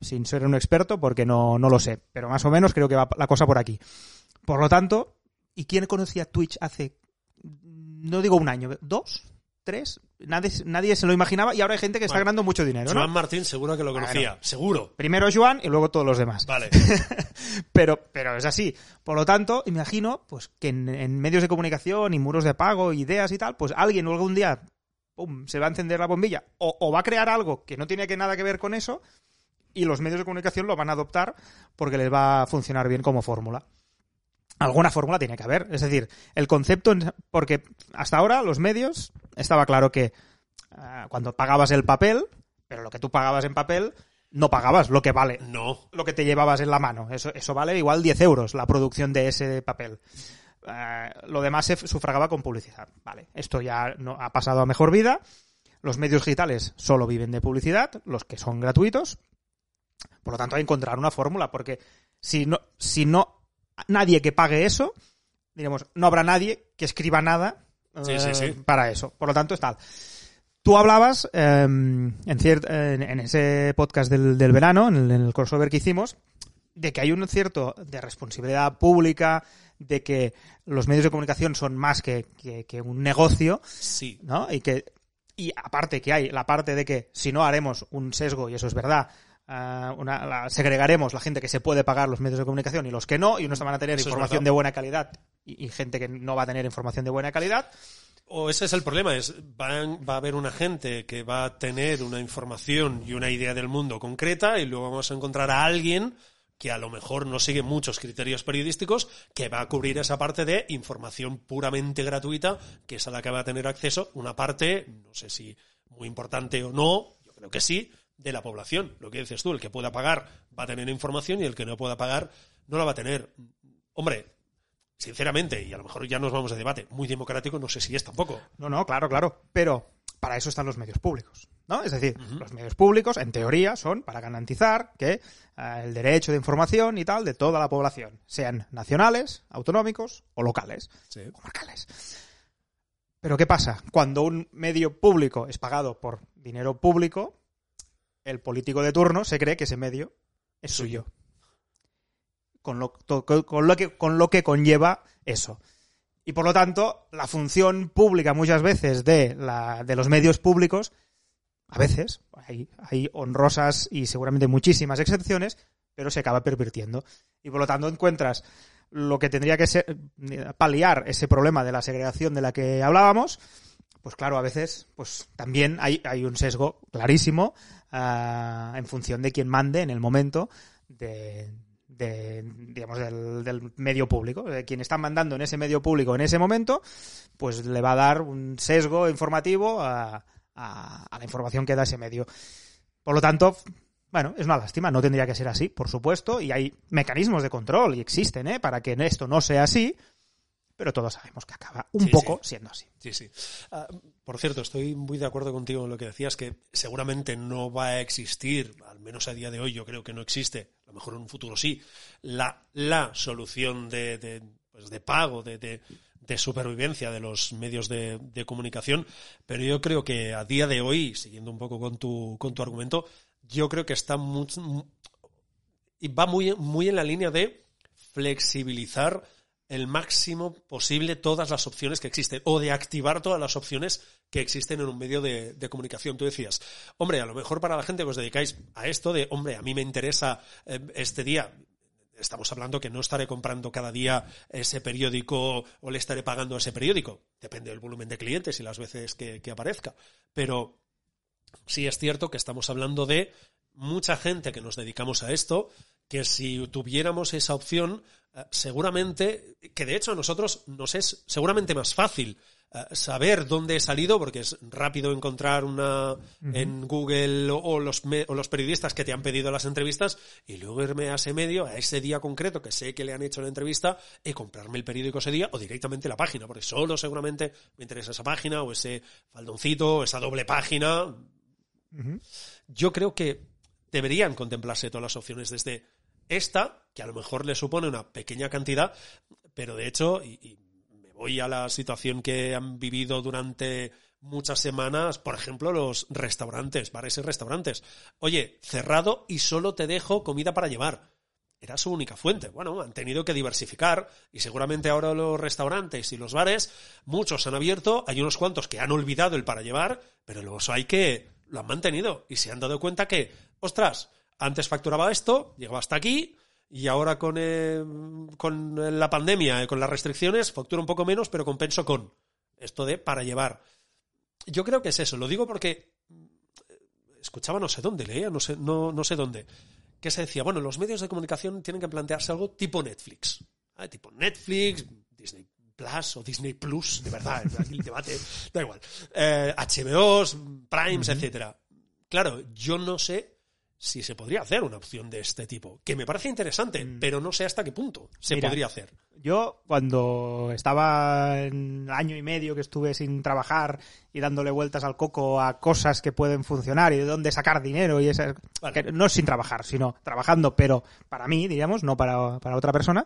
Sin ser un experto, porque no, no lo sé. Pero más o menos creo que va la cosa por aquí. Por lo tanto, ¿y quién conocía Twitch hace, no digo un año, dos? ¿Tres? Nadie, nadie se lo imaginaba y ahora hay gente que está Bueno, ganando mucho dinero, ¿no? Joan Martín seguro que lo conocía, Bueno. seguro. Primero Joan y luego todos los demás. Vale. pero, pero es así. Por lo tanto, imagino pues que en, en medios de comunicación y muros de pago, ideas y tal, pues alguien algún día pum, se va a encender la bombilla o, o va a crear algo que no tiene que nada que ver con eso y los medios de comunicación lo van a adoptar porque les va a funcionar bien como fórmula. Alguna fórmula tiene que haber. Es decir, el concepto, porque hasta ahora los medios, estaba claro que ah, cuando pagabas el papel, pero lo que tú pagabas en papel, no pagabas lo que vale No. lo que te llevabas en la mano. Eso, eso vale igual 10 euros la producción de ese papel. Eh, lo demás se sufragaba con publicidad. Vale, esto ya no, ha pasado a mejor vida. Los medios digitales solo viven de publicidad, los que son gratuitos. Por lo tanto, hay que encontrar una fórmula, porque si no, si no, nadie que pague eso, diremos, no habrá nadie que escriba nada Sí, eh, sí. para eso. Por lo tanto, es tal. Tú hablabas eh, en, en, en ese podcast del, del verano, en el, en el crossover que hicimos, de que hay un cierto de responsabilidad pública, de que los medios de comunicación son más que, que- que un negocio, Sí. ¿no? Y que y aparte que hay la parte de que si no haremos un sesgo y eso es verdad, una- la- segregaremos la gente que se puede pagar los medios de comunicación y los que no, y unos van a tener Eso información de buena calidad y, y gente que no va a tener información de buena calidad. O ese es el problema, es van- va a haber una gente que va a tener una información y una idea del mundo concreta y luego vamos a encontrar a alguien que a lo mejor no sigue muchos criterios periodísticos, que va a cubrir esa parte de información puramente gratuita, que es a la que va a tener acceso una parte, no sé si muy importante o no, yo creo que sí, de la población. Lo que dices tú, el que pueda pagar va a tener información y el que no pueda pagar no la va a tener. Hombre, sinceramente, y a lo mejor ya nos vamos de debate, muy democrático no sé si es tampoco. No, no, claro, claro. Pero para eso están los medios públicos. ¿no? Es decir, los medios públicos, en teoría, son para garantizar que eh, el derecho de información y tal de toda la población, sean nacionales, autonómicos o locales, Sí. comarcales. Pero ¿qué pasa? Cuando un medio público es pagado por dinero público, el político de turno se cree que ese medio es suyo. Con lo, con lo que, con lo que conlleva eso. Y por lo tanto, la función pública muchas veces de, la, de los medios públicos, a veces, hay, hay honrosas y seguramente muchísimas excepciones, pero se acaba pervirtiendo. Y por lo tanto encuentras lo que tendría que ser eh, paliar ese problema de la segregación de la que hablábamos, pues claro, a veces pues también hay, hay un sesgo clarísimo ah, en función de quien mande en el momento de, de, digamos, del, del medio público. De quien está mandando en ese medio público en ese momento, pues le va a dar un sesgo informativo a, a- a la información que da ese medio. Por lo tanto, bueno, es una lástima, no tendría que ser así, por supuesto, y hay mecanismos de control y existen, ¿eh? Para que esto no sea así, pero todos sabemos que acaba un Sí, poco sí. siendo así. Sí, sí. Ah, por cierto, estoy muy de acuerdo contigo en lo que decías, que seguramente no va a existir, al menos a día de hoy yo creo que no existe, a lo mejor en un futuro sí, la, la solución de, de, pues de pago, de, de, de supervivencia de los medios de, de comunicación, pero yo creo que a día de hoy, siguiendo un poco con tu, con tu argumento, yo creo que está muy, y va muy, muy en la línea de flexibilizar el máximo posible todas las opciones que existen o de activar todas las opciones que existen en un medio de, comunicación. Tú decías, hombre, a lo mejor para la gente que os dedicáis a esto de, hombre, a mí me interesa eh, este día. Estamos hablando que no estaré comprando cada día ese periódico o le estaré pagando ese periódico. Depende del volumen de clientes y las veces que aparezca. Pero sí es cierto que estamos hablando de mucha gente que nos dedicamos a esto, que si tuviéramos esa opción, eh, seguramente, que de hecho a nosotros nos es seguramente más fácil eh, saber dónde he salido, porque es rápido encontrar una en Google o, o los, me- o los periodistas que te han pedido las entrevistas y luego irme a ese medio, a ese día concreto que sé que le han hecho la entrevista y comprarme el periódico ese día o directamente la página, porque solo seguramente me interesa esa página o ese faldoncito, o esa doble página, yo creo que deberían contemplarse todas las opciones desde esta, que a lo mejor le supone una pequeña cantidad, pero de hecho, y, me voy a la situación que han vivido durante muchas semanas, por ejemplo, los restaurantes, bares y restaurantes. Oye, cerrado y solo te dejo comida para llevar. Era su única fuente. Bueno, han tenido que diversificar y seguramente ahora los restaurantes y los bares, muchos han abierto, hay unos cuantos que han olvidado el para llevar, pero los hay que lo han mantenido y se han dado cuenta que, ostras, antes facturaba esto, llegaba hasta aquí y ahora con, eh, con la pandemia y con las restricciones facturo un poco menos, pero compenso con esto de para llevar. Yo creo que es eso, lo digo porque mm, escuchaba no sé dónde, leía no sé, no, no sé dónde, que se decía, bueno, los medios de comunicación tienen que plantearse algo tipo Netflix. Tipo Netflix, Disney Plus o Disney Plus, de verdad, aquí el debate, da igual. Eh, HBOs, Primes, etcétera. Claro, yo no sé si se podría hacer una opción de este tipo, que me parece interesante, pero no sé hasta qué punto se Mira, podría hacer. Yo, cuando estaba en año y medio que estuve sin trabajar y dándole vueltas al coco a cosas que pueden funcionar y de dónde sacar dinero y esas... Vale. no sin trabajar, sino trabajando, pero para mí, diríamos, no para, para otra persona,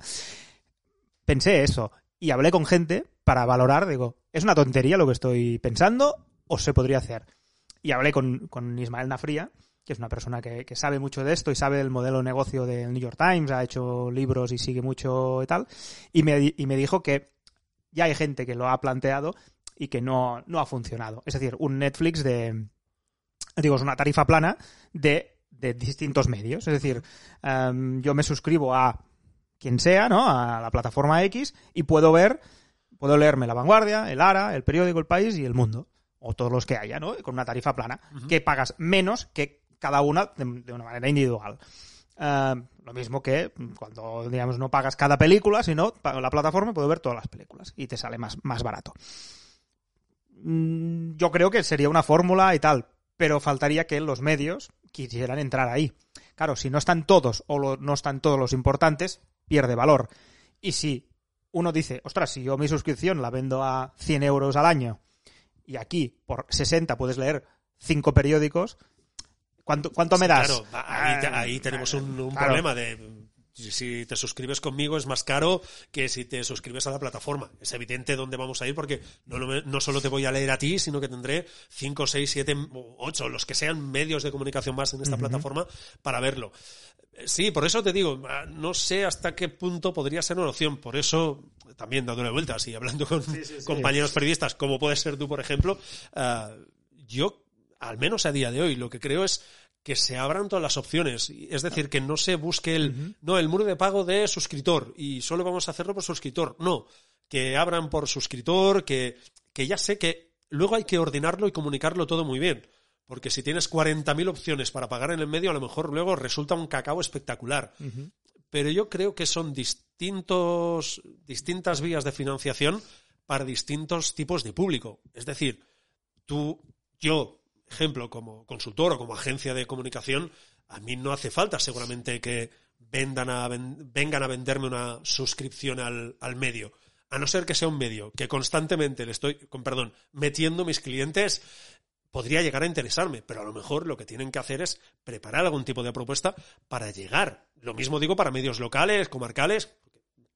pensé eso. Y hablé con gente para valorar, digo, ¿es una tontería lo que estoy pensando o se podría hacer? Y hablé con, con Ismael Nafría, que es una persona que, que sabe mucho de esto y sabe el modelo de negocio del New York Times, ha hecho libros y sigue mucho y tal, y me, y me dijo que ya hay gente que lo ha planteado y que no, no ha funcionado. Es decir, un Netflix de, digo, es una tarifa plana de de distintos medios. Es decir, em, yo me suscribo a quien sea, ¿no? A la plataforma X y puedo ver, puedo leerme La Vanguardia, El Ara, El Periódico, El País y El Mundo. O todos los que haya, ¿no? Con una tarifa plana. Que pagas menos que cada una de, una manera individual. Eh, lo mismo que cuando, digamos, no pagas cada película, sino la plataforma puedo ver todas las películas y te sale más, más barato. Mm, Yo creo que sería una fórmula y tal, pero faltaría que los medios quisieran entrar ahí. Claro, si no están todos o no están todos los importantes, pierde valor. Y si uno dice, ostras, si yo mi suscripción la vendo a 100 euros al año y aquí por 60 puedes leer cinco periódicos, ¿cuánto, cuánto me das? Claro, ahí, te- Ah, ahí tenemos un, un claro. problema de si- te suscribes conmigo es más caro que si te suscribes a la plataforma. Es evidente dónde vamos a ir porque no, no solo te voy a leer a ti, sino que tendré 5, 6, 7, 8, los que sean medios de comunicación más en esta plataforma para verlo. Sí, por eso te digo, ah, no sé hasta qué punto podría ser una opción. Por eso, también dándole vueltas y hablando con compañeros periodistas, como puedes ser tú, por ejemplo, ah, yo, al menos a día de hoy, lo que creo es que se abran todas las opciones. Es decir, que no se busque el, no, el muro de pago de suscriptor y solo vamos a hacerlo por suscriptor. No, que abran por suscriptor, que, que ya sé que luego hay que ordenarlo y comunicarlo todo muy bien. Porque si tienes 40.000 opciones para pagar en el medio, a lo mejor luego resulta un cacao espectacular. Pero yo creo que son distintos, distintas vías de financiación para distintos tipos de público. Es decir, tú, yo, ejemplo, como consultor o como agencia de comunicación, a mí no hace falta seguramente que vendan a, ven- vengan a venderme una suscripción al, al medio. A no ser que sea un medio que constantemente le estoy, con perdón, metiendo mis clientes, podría llegar a interesarme, pero a lo mejor lo que tienen que hacer es preparar algún tipo de propuesta para llegar. Lo mismo digo para medios locales, comarcales,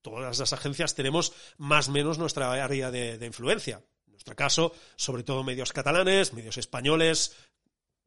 todas las agencias tenemos más o menos nuestra área de influencia. Nuestro caso, sobre todo medios catalanes, medios españoles,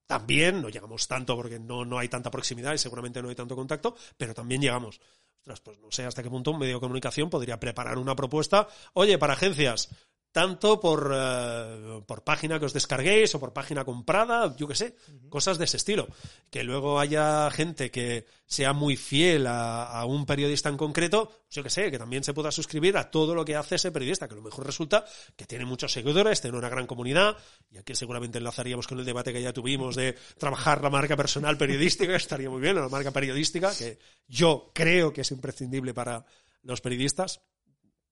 también, no llegamos tanto porque no, no hay tanta proximidad y seguramente no hay tanto contacto, pero también llegamos. Ostras, pues no sé hasta qué punto un medio de comunicación podría preparar una propuesta, oye, para agencias, tanto por, eh, por página que os descarguéis o por página comprada, yo qué sé, cosas de ese estilo. Que luego haya gente que sea muy fiel a, a un periodista en concreto, yo qué sé, que también se pueda suscribir a todo lo que hace ese periodista, que a lo mejor resulta que tiene muchos seguidores, tiene una gran comunidad, y aquí seguramente enlazaríamos con el debate que ya tuvimos de trabajar la marca personal periodística, estaría muy bien, la marca periodística, que yo creo que es imprescindible para los periodistas.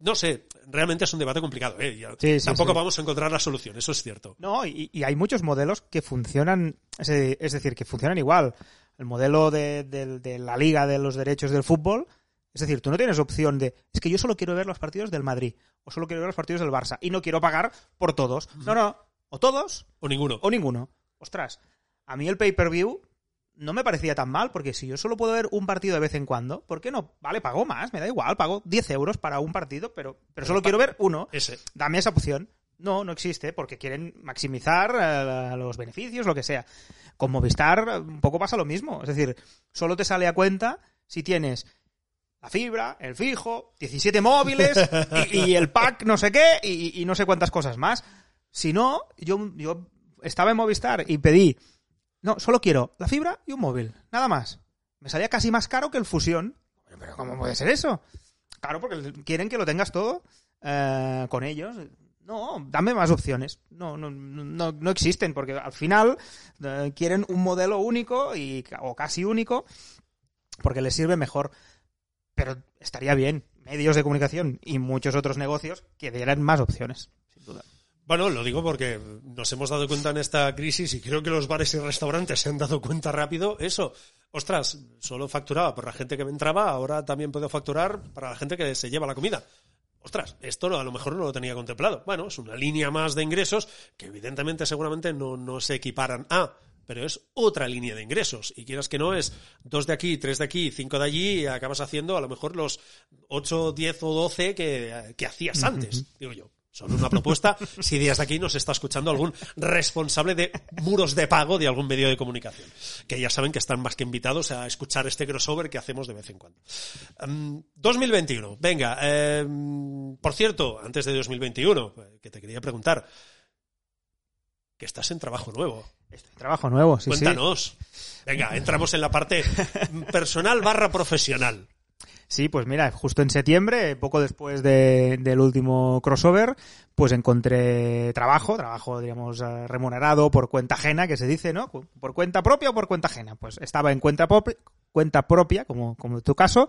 No sé, realmente es un debate complicado, ¿eh? Ya- Sí, sí, tampoco sí. vamos a encontrar la solución, eso es cierto. No, y, y hay muchos modelos que funcionan, es de- es decir, que funcionan igual. El modelo de, de- de la Liga de los Derechos del Fútbol, es decir, tú no tienes opción de, es que yo solo quiero ver los partidos del Madrid, o solo quiero ver los partidos del Barça, y no quiero pagar por todos. No, no, o todos O ninguno. o ninguno. Ostras, a mí el pay-per-view no me parecía tan mal, porque si yo solo puedo ver un partido de vez en cuando, ¿por qué no? Vale, pago más, me da igual, pago 10 euros para un partido, pero, pero solo quiero ver uno. Ese. Dame esa opción. No, no existe, porque quieren maximizar eh, los beneficios, lo que sea. Con Movistar un poco pasa lo mismo. Es decir, solo te sale a cuenta si tienes la fibra, el fijo, 17 móviles y, y el pack no sé qué y, y no sé cuántas cosas más. Si no, yo, yo estaba en Movistar y pedí, no, solo quiero la fibra y un móvil, nada más. Me salía casi más caro que el fusión. Pero ¿cómo puede ser eso? Claro, porque quieren que lo tengas todo eh, con ellos. No, dame más opciones. No, no, no, no existen, porque al final eh, quieren un modelo único y, o casi único, porque les sirve mejor. Pero estaría bien, medios de comunicación y muchos otros negocios que dieran más opciones, sin duda. Bueno, lo digo porque nos hemos dado cuenta en esta crisis y creo que los bares y restaurantes se han dado cuenta rápido. Eso, ostras, solo facturaba por la gente que me entraba, ahora también puedo facturar para la gente que se lleva la comida. Ostras, esto a lo mejor no lo tenía contemplado. Bueno, es una línea más de ingresos que evidentemente seguramente no, no se equiparan a, pero es otra línea de ingresos. Y quieras que no, es dos de aquí, tres de aquí, cinco de allí y acabas haciendo a lo mejor los ocho, diez o doce que, que hacías antes, digo yo. Solo una propuesta, si desde aquí nos está escuchando algún responsable de muros de pago de algún medio de comunicación, que ya saben que están más que invitados a escuchar este crossover que hacemos de vez en cuando. Mm, 2021, venga, eh, por cierto, antes de 2021, eh, que te quería preguntar, que estás en trabajo nuevo. Estoy en trabajo nuevo, sí, sí. Cuéntanos. Venga, entramos en la parte personal barra profesional. Sí, pues mira, justo en septiembre, poco después de- del último crossover, pues encontré trabajo, trabajo, digamos, eh, remunerado por cuenta ajena, que se dice, ¿no? ¿Por cuenta propia o por cuenta ajena? Pues estaba en cuenta, propi- cuenta propia, como, como en tu caso,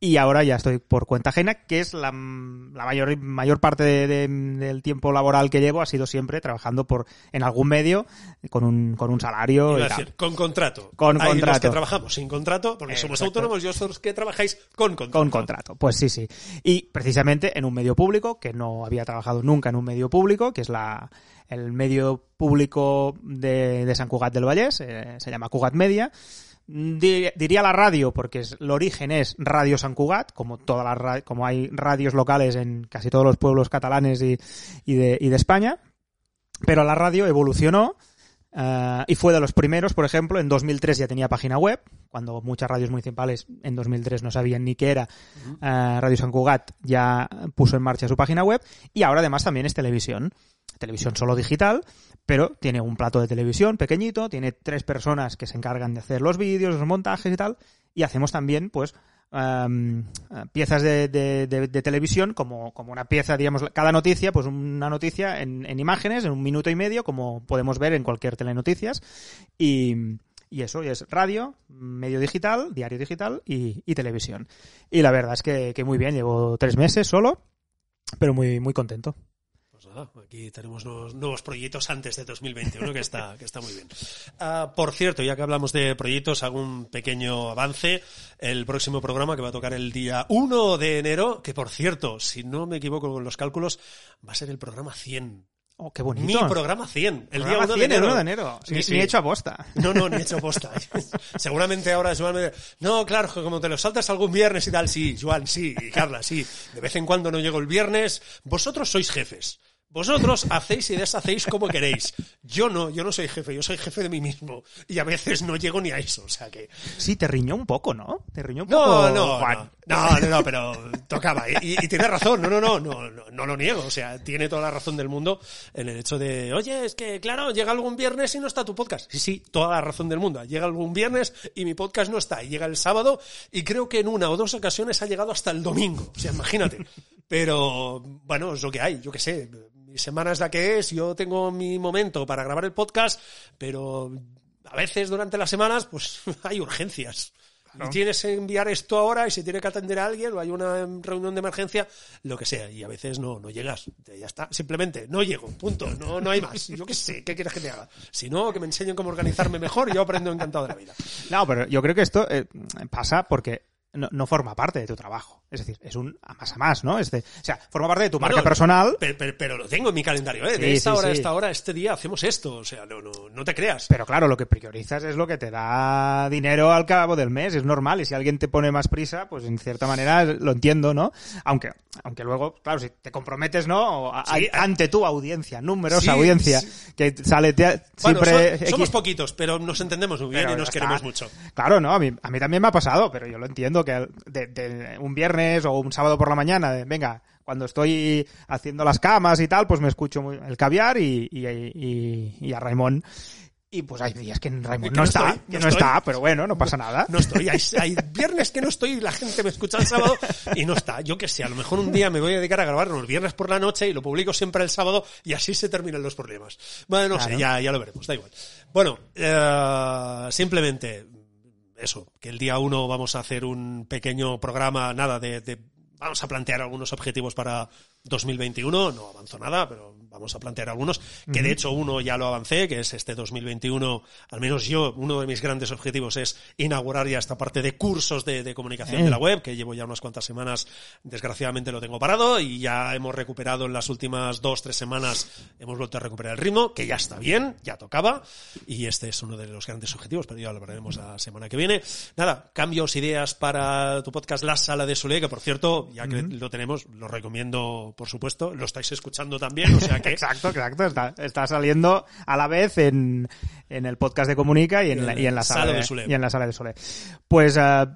y ahora ya estoy por cuenta ajena, que es la, la mayor, mayor parte de- de- del tiempo laboral que llevo ha sido siempre trabajando por en algún medio con un, con un salario. Y decir, con contrato. Con Hay los contrato. que trabajamos sin contrato, porque somos autónomos, y otros que trabajáis con contrato. Con contrato, pues sí, sí. Y precisamente en un medio público, que no había trabajado nunca en un medio público, que es la, el medio público de, de San Cugat del Vallès, eh, se llama Cugat Media. Di- diría la radio, porque el origen es Radio San Cugat, como, todas las, como hay radios locales en casi todos los pueblos catalanes y, y de, y de España. Pero la radio evolucionó eh, y fue de los primeros, por ejemplo, en 2003 ya tenía página web, cuando muchas radios municipales en 2003 no sabían ni qué era. eh, Radio San Cugat ya puso en marcha su página web y ahora además también es televisión. Televisión solo digital, pero tiene un plato de televisión pequeñito, tiene tres personas que se encargan de hacer los vídeos, los montajes y tal, y hacemos también, pues, em, piezas de, televisión como, como una pieza, digamos, cada noticia, pues una noticia en, en imágenes, en un minuto y medio, como podemos ver en cualquier telenoticias. Y, eso es radio, medio digital, diario digital y, y televisión. Y la verdad es que, que muy bien, llevo tres meses solo, pero muy, muy contento. Nada, aquí tenemos nuevos, nuevos proyectos antes de 2021, que está, que está muy bien. Ah, por cierto, ya que hablamos de proyectos, hago un pequeño avance. El próximo programa que va a tocar el día 1 de enero, que por cierto, si no me equivoco con los cálculos, va a ser el programa 100. Oh, qué Mi bonito. programa 100. El Programa día 1 100, de el enero. 1 de enero. Sí, Ni, sí. ni hecho aposta. No, no, ni he hecho posta. Seguramente ahora Joan me dirá, no, claro, como te lo saltas algún viernes y tal, sí, Joan, sí, y Carla, sí. De vez en cuando no llego el viernes. Vosotros sois jefes. Vosotros hacéis y deshacéis como queréis. Yo no, yo no soy jefe, yo soy jefe de mí mismo. Y a veces no llego ni a eso, o sea que... Sí, te riñó un poco, ¿no? Te riñó un No, poco. no, Juan. no, no, no, no, pero tocaba. Y, tiene razón, no, no, no, no, no lo niego. O sea, tiene toda la razón del mundo en el hecho de, oye, es que, claro, llega algún viernes y no está tu podcast. Sí, sí, toda la razón del mundo. Llega algún viernes y mi podcast no está. Y llega el sábado y creo que en una o dos ocasiones ha llegado hasta el domingo. O sea, imagínate. Pero, bueno, es lo que hay, yo qué sé. Mi semana es la que es, yo tengo mi momento para grabar el podcast, pero a veces durante las semanas, pues hay urgencias. Y tienes que enviar esto ahora y se tiene que atender a alguien o hay una reunión de emergencia, lo que sea. Y a veces no, no llegas. Ya está. Simplemente no llego. Punto. No, no hay más. Yo qué sé. ¿Qué quieres que te haga? Si no, que me enseñen cómo organizarme mejor y yo aprendo encantado de la vida. No, pero yo creo que esto eh, pasa porque no, no forma parte de tu trabajo. Es decir, es un a más a más, ¿no? Es de- o sea, forma parte de tu marca Bueno, personal, Pero, pero- pero lo tengo en mi calendario, ¿eh? De Sí, esta sí, hora a sí. esta hora, este día hacemos esto. O sea, no, no, no te creas. pero claro, lo que priorizas es lo que te da dinero al cabo del mes, es normal. Y si alguien te pone más prisa, pues en cierta manera lo entiendo, ¿no? Aunque, aunque luego, claro, si te comprometes, ¿no? A- a- ante tu audiencia, numerosa audiencia, que sale te- Bueno, siempre... so- somos X- poquitos, pero nos entendemos muy bien Pero y nos queremos está. mucho. Claro, no, a mí, a mí también me ha pasado, pero yo lo entiendo que de, de un viernes o un sábado por la mañana, de, venga, cuando estoy haciendo las camas y tal, pues me escucho muy- el caviar y, y, y- y a Raimón. Y pues hay días que Raimón Que no, no está, estoy, que no está, pero bueno, no pasa nada. No estoy. Hay, hay viernes que no estoy y la gente me escucha el sábado y no está. Yo qué sé, a lo mejor un día me voy a dedicar a grabar los viernes por la noche y lo publico siempre el sábado y así se terminan los problemas. Bueno, no sé, ya, ya lo veremos, da igual. Bueno, eh, simplemente eso, que el día uno vamos a hacer un pequeño programa, nada, de, de- vamos a plantear algunos objetivos para 2021, no avanzo nada, pero vamos a plantear algunos, que de hecho uno ya lo avancé, que es este 2021, al menos yo, uno de mis grandes objetivos es inaugurar ya esta parte de cursos de, de comunicación Eh. de la web, que llevo ya unas cuantas semanas, desgraciadamente lo tengo parado y ya hemos recuperado en las últimas dos, tres semanas, hemos vuelto a recuperar el ritmo, que ya está bien, ya tocaba, y este es uno de los grandes objetivos, pero ya lo hablaremos la semana que viene. Nada, cambios, ideas para tu podcast La Sala de Solé, que por cierto, ya que lo tenemos, lo recomiendo, por supuesto, lo estáis escuchando también, o sea que... Exacto, exacto. Está, está saliendo a la vez en, en el podcast de Comunica y en, la, y en la sala, Sala de de, Sole. y en la sala de Sole. Pues eh,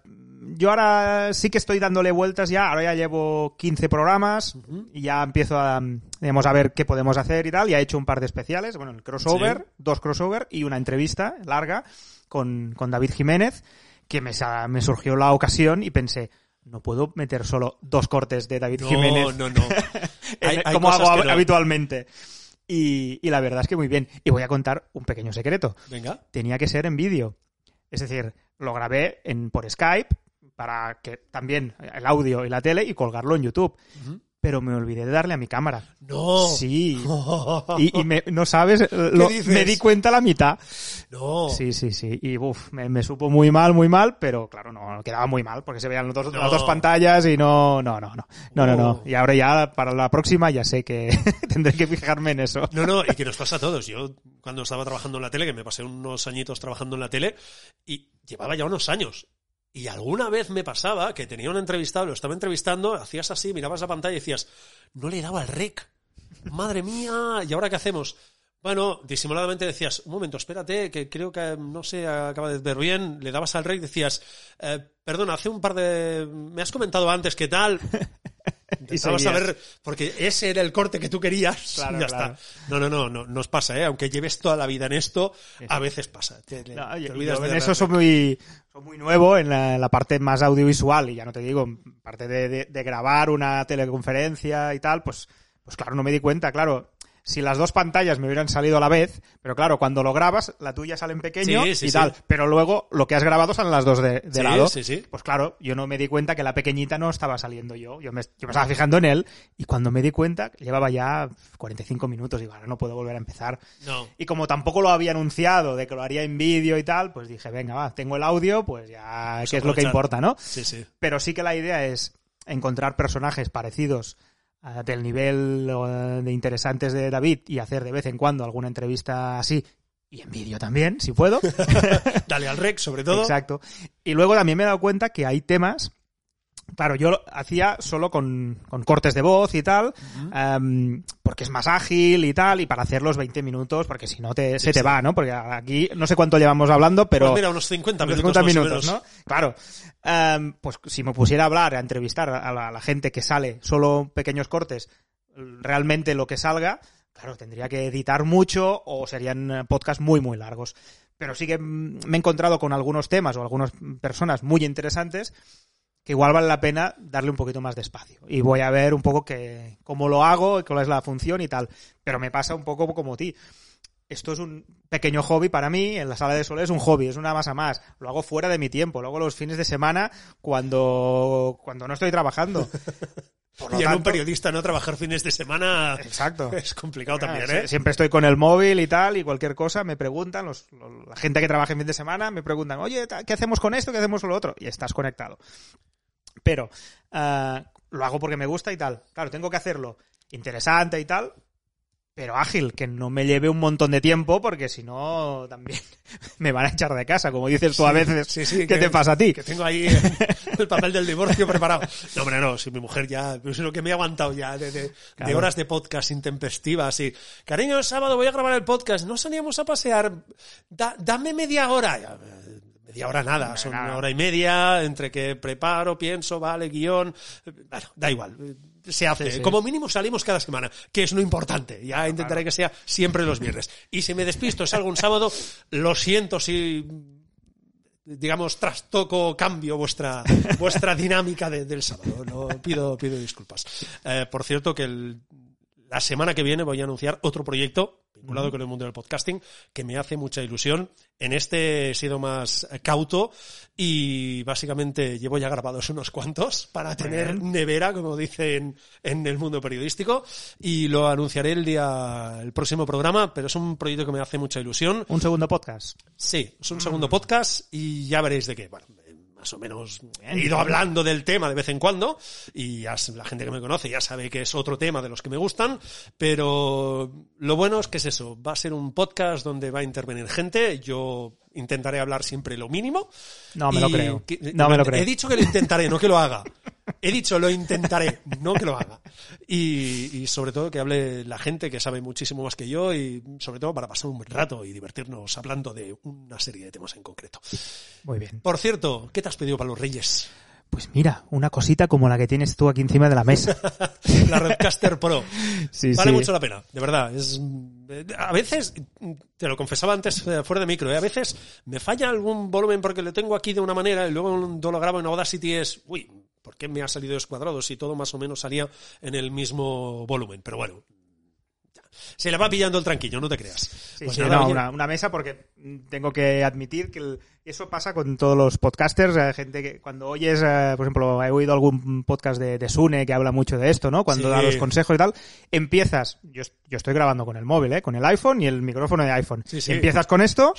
yo ahora sí que estoy dándole vueltas ya, ahora ya llevo 15 programas y ya empiezo a, digamos, a ver qué podemos hacer y tal. Ya he hecho un par de especiales, bueno, el crossover, Sí. dos crossover y una entrevista larga con, con David Jiménez, que me, me surgió la ocasión y pensé, no puedo meter solo dos cortes de David No, Jiménez no, no. Hay como hago hab- no. habitualmente. Y, y la verdad es que muy bien. Y voy a contar un pequeño secreto Venga. tenía que ser en vídeo. Es decir, lo grabé en, por Skype para que también el audio y la tele y colgarlo en YouTube. Pero me olvidé de darle a mi cámara. No. Sí. Y, y me- no sabes, lo- me di cuenta a la mitad. No. Sí, sí, sí. Y uf, me, me supo muy mal, muy mal, pero claro, no, quedaba muy mal porque se veían los dos- No. las dos pantallas y no, no, no, no. No, no, no. Y ahora ya para la próxima ya sé que tendré que fijarme en eso. No, no, y que nos pasa a todos. Yo, cuando estaba trabajando en la tele, que me pasé unos añitos trabajando en la tele, y llevaba ya unos años. Y alguna vez me pasaba que tenía un entrevistado, lo estaba entrevistando, hacías así, mirabas la pantalla y decías, no le daba el rec. Madre mía, ¿y ahora qué hacemos? Bueno, disimuladamente decías, un momento, espérate, que creo que no se acaba de ver bien. Le dabas al rec, decías, eh, perdona, hace un par de. Me has comentado antes qué tal. Intentabas saber, porque ese era el corte que tú querías. Claro, y ya claro. está. No, no, no, no, nos pasa, ¿eh? Aunque lleves toda la vida en esto, a veces pasa. Te, No, te yo- olvidas yo de en eso soy muy, soy muy nuevo en la, parte más audiovisual y ya no te digo, parte de, de- de grabar una teleconferencia y tal, pues, pues claro, no me di cuenta, claro. Si las dos pantallas me hubieran salido a la vez, pero claro, cuando lo grabas, la tuya sale en pequeño Sí, sí, y sí. tal, pero luego lo que has grabado salen las dos de, de Sí, lado. sí, sí. Pues claro, yo no me di cuenta que la pequeñita no estaba saliendo yo. Yo me, yo me estaba fijando en él y cuando me di cuenta, llevaba ya 45 minutos, digo, ahora no puedo volver a empezar. No. Y como tampoco lo había anunciado de que lo haría en vídeo y tal, pues dije, venga, va, tengo el audio, pues ya, Pues que es lo que importa, ¿no? Sí, sí. Pero sí que la idea es encontrar personajes parecidos del nivel de interesantes de David y hacer de vez en cuando alguna entrevista así y en vídeo también, si puedo. Dale al rec, sobre todo. Exacto. Y luego también me he dado cuenta que hay temas. Claro, yo lo hacía solo con, con cortes de voz y tal, em, porque es más ágil y tal, y para hacer los 20 minutos, porque si no te, se te sí. va, ¿no? Porque aquí no sé cuánto llevamos hablando, pero... Pues mira, unos 50 unos minutos. 50 más o minutos. ¿no? Claro. Em, pues si me pusiera a hablar, a entrevistar a la, a la gente que sale solo pequeños cortes, realmente lo que salga, claro, tendría que editar mucho o serían eh, podcasts muy, muy largos. Pero sí que mm, me he encontrado con algunos temas o algunas personas muy interesantes que igual vale la pena darle un poquito más de espacio. Y voy a ver un poco que, cómo lo hago, cuál es la función y tal. Pero me pasa un poco como ti. Esto es un pequeño hobby para mí, en la sala de sol es un hobby, es una masa más. Lo hago fuera de mi tiempo, lo hago los fines de semana cuando, cuando no estoy trabajando. Por lo Y en un tanto- periodista no trabajar fines de semana Exacto. es complicado también, Ah, ¿eh? sí, Siempre estoy con el móvil y tal, y cualquier cosa me preguntan, los, los- la gente que trabaja en fin de semana me preguntan, oye, ¿qué hacemos con esto? ¿Qué hacemos con lo otro? Y estás conectado. Pero ah, lo hago porque me gusta y tal. Claro, tengo que hacerlo interesante y tal, pero ágil, que no me lleve un montón de tiempo, porque si no, también me van a echar de casa, como dices tú a veces. Sí, sí, ¿Qué que- te pasa a ti? Que tengo ahí el, el papel del divorcio preparado. No, hombre, no, si mi mujer ya, lo que me he aguantado ya de, de- de Claro. horas de podcast intempestivas y, cariño, el sábado voy a grabar el podcast, no salíamos a pasear, Da- dame media hora. Ya, Media hora nada, son nada. una hora y media entre que preparo, pienso, vale, guion. eh, Bueno, da igual. Se hace. Sí, sí. Como mínimo salimos cada semana, que es lo importante. Ya intentaré que sea siempre los viernes. Y si me despisto, salgo un sábado, lo siento si digamos, trastoco, cambio vuestra, vuestra dinámica de- del sábado. No, pido, pido disculpas. Eh, por cierto, que el- la semana que viene voy a anunciar otro proyecto vinculado con el mundo del podcasting que me hace mucha ilusión. En este he sido más eh, cauto y básicamente llevo ya grabados unos cuantos para tener nevera, como dicen en el mundo periodístico, y lo anunciaré el día, el próximo programa, pero es un proyecto que me hace mucha ilusión. Un segundo podcast. Sí, es un segundo podcast y ya veréis de qué. Bueno, más o menos he ido hablando del tema de vez en cuando y ya la gente que me conoce ya sabe que es otro tema de los que me gustan, pero lo bueno es que es eso, va a ser un podcast donde va a intervenir gente, yo intentaré hablar siempre lo mínimo. No me lo creo. que- No me lo creo. He dicho que lo intentaré, no que lo haga. He dicho lo intentaré, no que lo haga. y, y sobre todo que hable la gente que sabe muchísimo más que yo y sobre todo para pasar un buen rato y divertirnos hablando de una serie de temas en concreto. Muy bien. Por cierto, ¿qué te has pedido para los Reyes? Pues mira, una cosita como la que tienes tú aquí encima de la mesa. La Redcaster Pro. Sí, vale sí. mucho la pena, de verdad. Es, eh, a veces, te lo confesaba antes eh, fuera de micro, eh, a veces me falla algún volumen porque lo tengo aquí de una manera y luego lo grabo en Audacity es, uy, ¿por qué me ha salido descuadrado si todo más o menos salía en el mismo volumen? Pero bueno, se le va pillando el tranquillo, no te creas. Sí, Pues sí, no, una, una mesa porque tengo que admitir que el- eso pasa con todos los podcasters, eh, gente que cuando oyes, eh, por ejemplo, he oído algún podcast de, de Sune que habla mucho de esto, ¿no? Cuando Sí. da los consejos y tal, empiezas, yo, yo estoy grabando con el móvil, ¿eh? Con el iPhone y el micrófono de iPhone. Sí, sí. Empiezas con esto,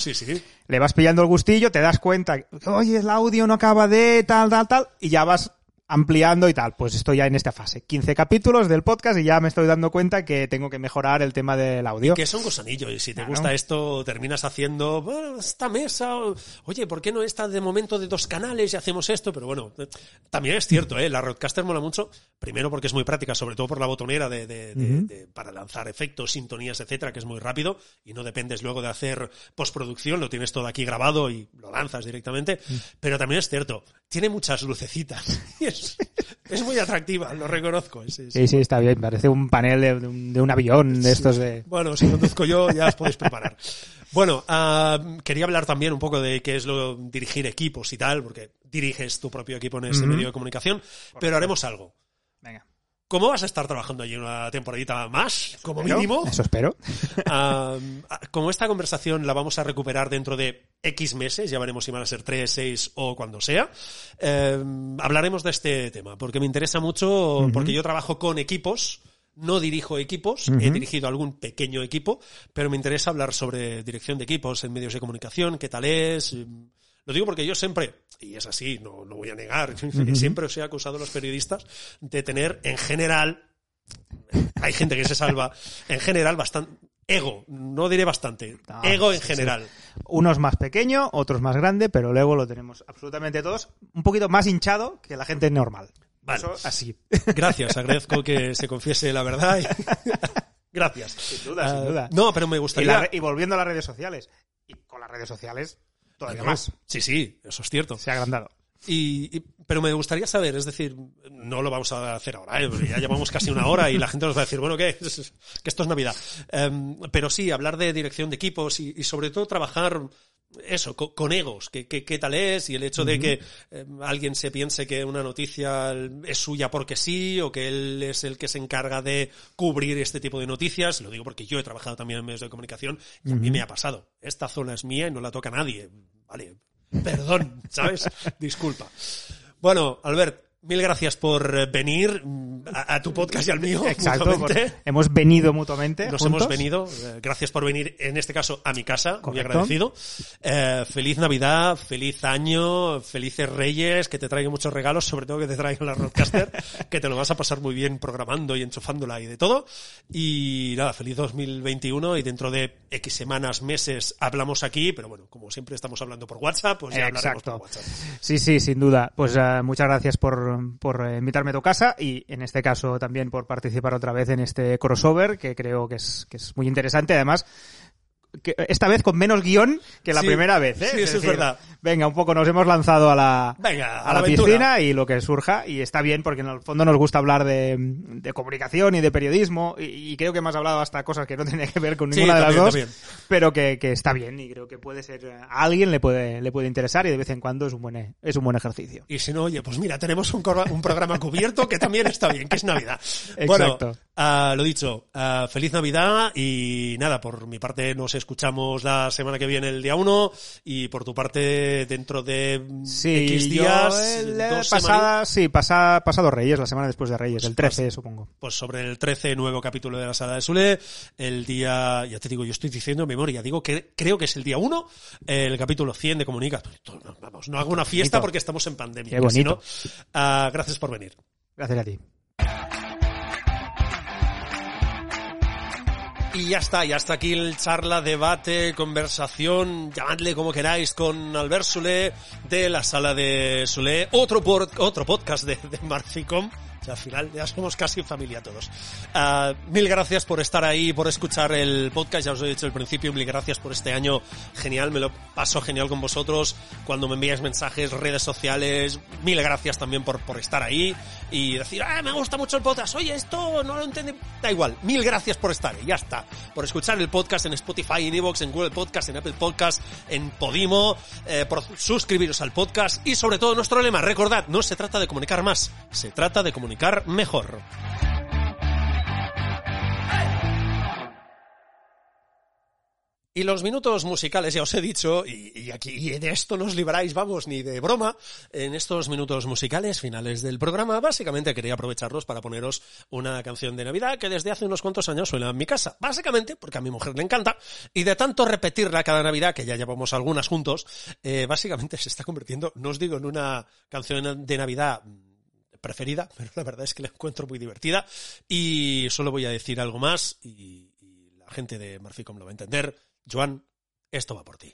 le vas pillando el gustillo, te das cuenta, oye, el audio no acaba de tal, tal, tal, y ya vas ampliando y tal. Pues estoy ya en esta fase. 15 capítulos del podcast y ya me estoy dando cuenta que tengo que mejorar el tema del audio. Que es un gusanillo y si te Claro. gusta esto terminas haciendo bueno, esta mesa, o, oye, ¿por qué no está de momento de dos canales y hacemos esto? Pero bueno, eh, también es cierto, ¿eh? la Roadcaster mola mucho, primero porque es muy práctica, sobre todo por la botonera de, para lanzar efectos, sintonías, etcétera, que es muy rápido y no dependes luego de hacer postproducción, lo tienes todo aquí grabado y lo lanzas directamente, pero también es cierto, tiene muchas lucecitas y es, es muy atractiva, lo reconozco. Sí, sí, está bien. Parece un panel de, de un, de un avión de estos de... bueno, si conduzco yo, ya os podéis preparar. Bueno, ah, quería hablar también un poco de qué es lo dirigir equipos y tal, porque diriges tu propio equipo en este medio de comunicación, pero haremos algo. Venga. ¿Cómo vas a estar trabajando allí una temporadita más, como Espero, mínimo? Eso espero. Como esta conversación la vamos a recuperar dentro de X meses, ya veremos si van a ser 3, 6 o cuando sea, eh, hablaremos de este tema, porque me interesa mucho, porque yo trabajo con equipos, no dirijo equipos, he dirigido algún pequeño equipo, pero me interesa hablar sobre dirección de equipos en medios de comunicación, qué tal es. eh, Lo digo porque yo siempre, y es así, no, no voy a negar, siempre os he acusado a los periodistas de tener en general hay gente que se salva, en general, bastante. Ego, no diré bastante. No, ego en sí, general. Unos más pequeño, otros más grande, pero luego lo tenemos absolutamente todos un poquito más hinchado que la gente normal. Vale. Eso así. Gracias, agradezco que se confiese la verdad. y- Gracias. Sin duda, sin Ah, duda. No, pero me Y, gustaría. la- y volviendo a las redes sociales. Y con las redes sociales, todavía Bueno, más. Sí, sí, eso es cierto. Se ha agrandado. Y, y- pero me gustaría saber, es decir, no lo vamos a hacer ahora, ¿eh? Ya llevamos casi una hora y la gente nos va a decir, bueno, ¿qué? Que esto es Navidad. Em, pero sí, hablar de dirección de equipos y, y sobre todo trabajar eso, co- con, egos, que, tal es y el hecho de que em, alguien se piense que una noticia es suya porque sí o que él es el que se encarga de cubrir este tipo de noticias. Lo digo porque yo he trabajado también en medios de comunicación y a mí me ha pasado. Esta zona es mía y no la toca nadie. Vale, perdón, ¿sabes? Disculpa. Bueno, Albert, mil gracias por eh, venir mm, a, a tu podcast y al mío. Exacto. hemos venido mutuamente. Nos juntos. hemos venido. eh, Gracias por venir, en este caso, a mi casa. Muy agradecido. Eh, feliz Navidad, feliz año, felices Reyes, que te traigan muchos regalos, sobre todo que te traigan la Roadcaster, que te lo vas a pasar muy bien programando y enchufándola y de todo. Y nada, feliz 2021 y dentro de X semanas, meses, hablamos aquí, pero bueno, como siempre estamos hablando por WhatsApp, pues ya hablaremos Exacto. por WhatsApp. Sí, sí, sin duda. Pues muchas gracias por, por eh, invitarme a tu casa y en este caso también por participar otra vez en este crossover que creo que es, que es muy interesante. Además, que esta vez con menos guion que la Sí, primera vez. ¿eh? sí, eso es verdad. Venga, un poco nos hemos lanzado a la, Venga, a a la piscina y lo que surja. Y está bien porque en el fondo nos gusta hablar de, de comunicación y de periodismo y, y creo que hemos hablado hasta cosas que no tienen que ver con Sí, ninguna de las dos también. pero que, que está bien y creo que puede ser eh, a alguien le puede le puede interesar y de vez en cuando es un buen es un buen ejercicio Y si no, oye, pues mira, tenemos un, un programa cubierto que también está bien, que es Navidad. Bueno, Exacto. ah, lo dicho, ah, feliz Navidad y nada, por mi parte nos escuchamos la semana que viene, el día 1, y por tu parte dentro de sí X yo días, el, eh, dos pasada sí pasa, pasado Reyes la semana después de Reyes el Pues 13 supongo pues sobre el 13 nuevo capítulo de la sala de Sule, el día, ya te digo, yo estoy diciendo en memoria, digo que creo que es el día 1, el capítulo 100 de Comunica. Vamos, no hago una fiesta porque estamos en pandemia. Qué bonito. no, ah, gracias por venir. gracias a ti Y ya está, ya está aquí el charla, debate, conversación, llamadle como queráis, con Albert Sule de la sala de Sule, otro, por- otro podcast de, de O sea, al final ya somos casi familia todos. Ah, mil gracias por estar ahí, por escuchar el podcast. Ya os he dicho al principio, mil gracias por este año genial. Me lo paso genial con vosotros. Cuando me envíais mensajes, redes sociales, mil gracias también por, por estar ahí y decir, ah, me gusta mucho el podcast. Oye, esto no lo entendí. Da igual. Mil gracias por estar ahí. Ya está. Por escuchar el podcast en Spotify, en Evox, en Google Podcast, en Apple Podcast, en Podimo, eh, por suscribiros al podcast y sobre todo nuestro lema. Recordad, no se trata de comunicar más, se trata de comunicar mejor. Y los minutos musicales, ya os he dicho, y, aquí y de esto no os libráis, vamos, ni de broma, en estos minutos musicales finales del programa, básicamente quería aprovecharlos para poneros una canción de Navidad que desde hace unos cuantos años suena en mi casa. Básicamente, porque a mi mujer le encanta, y de tanto repetirla cada Navidad, que ya llevamos algunas juntos, eh, básicamente se está convirtiendo, no os digo en una canción de Navidad preferida, pero la verdad es que la encuentro muy divertida, y solo voy a decir algo más, y, la gente de Marficom lo va a entender. Joan, esto va por ti.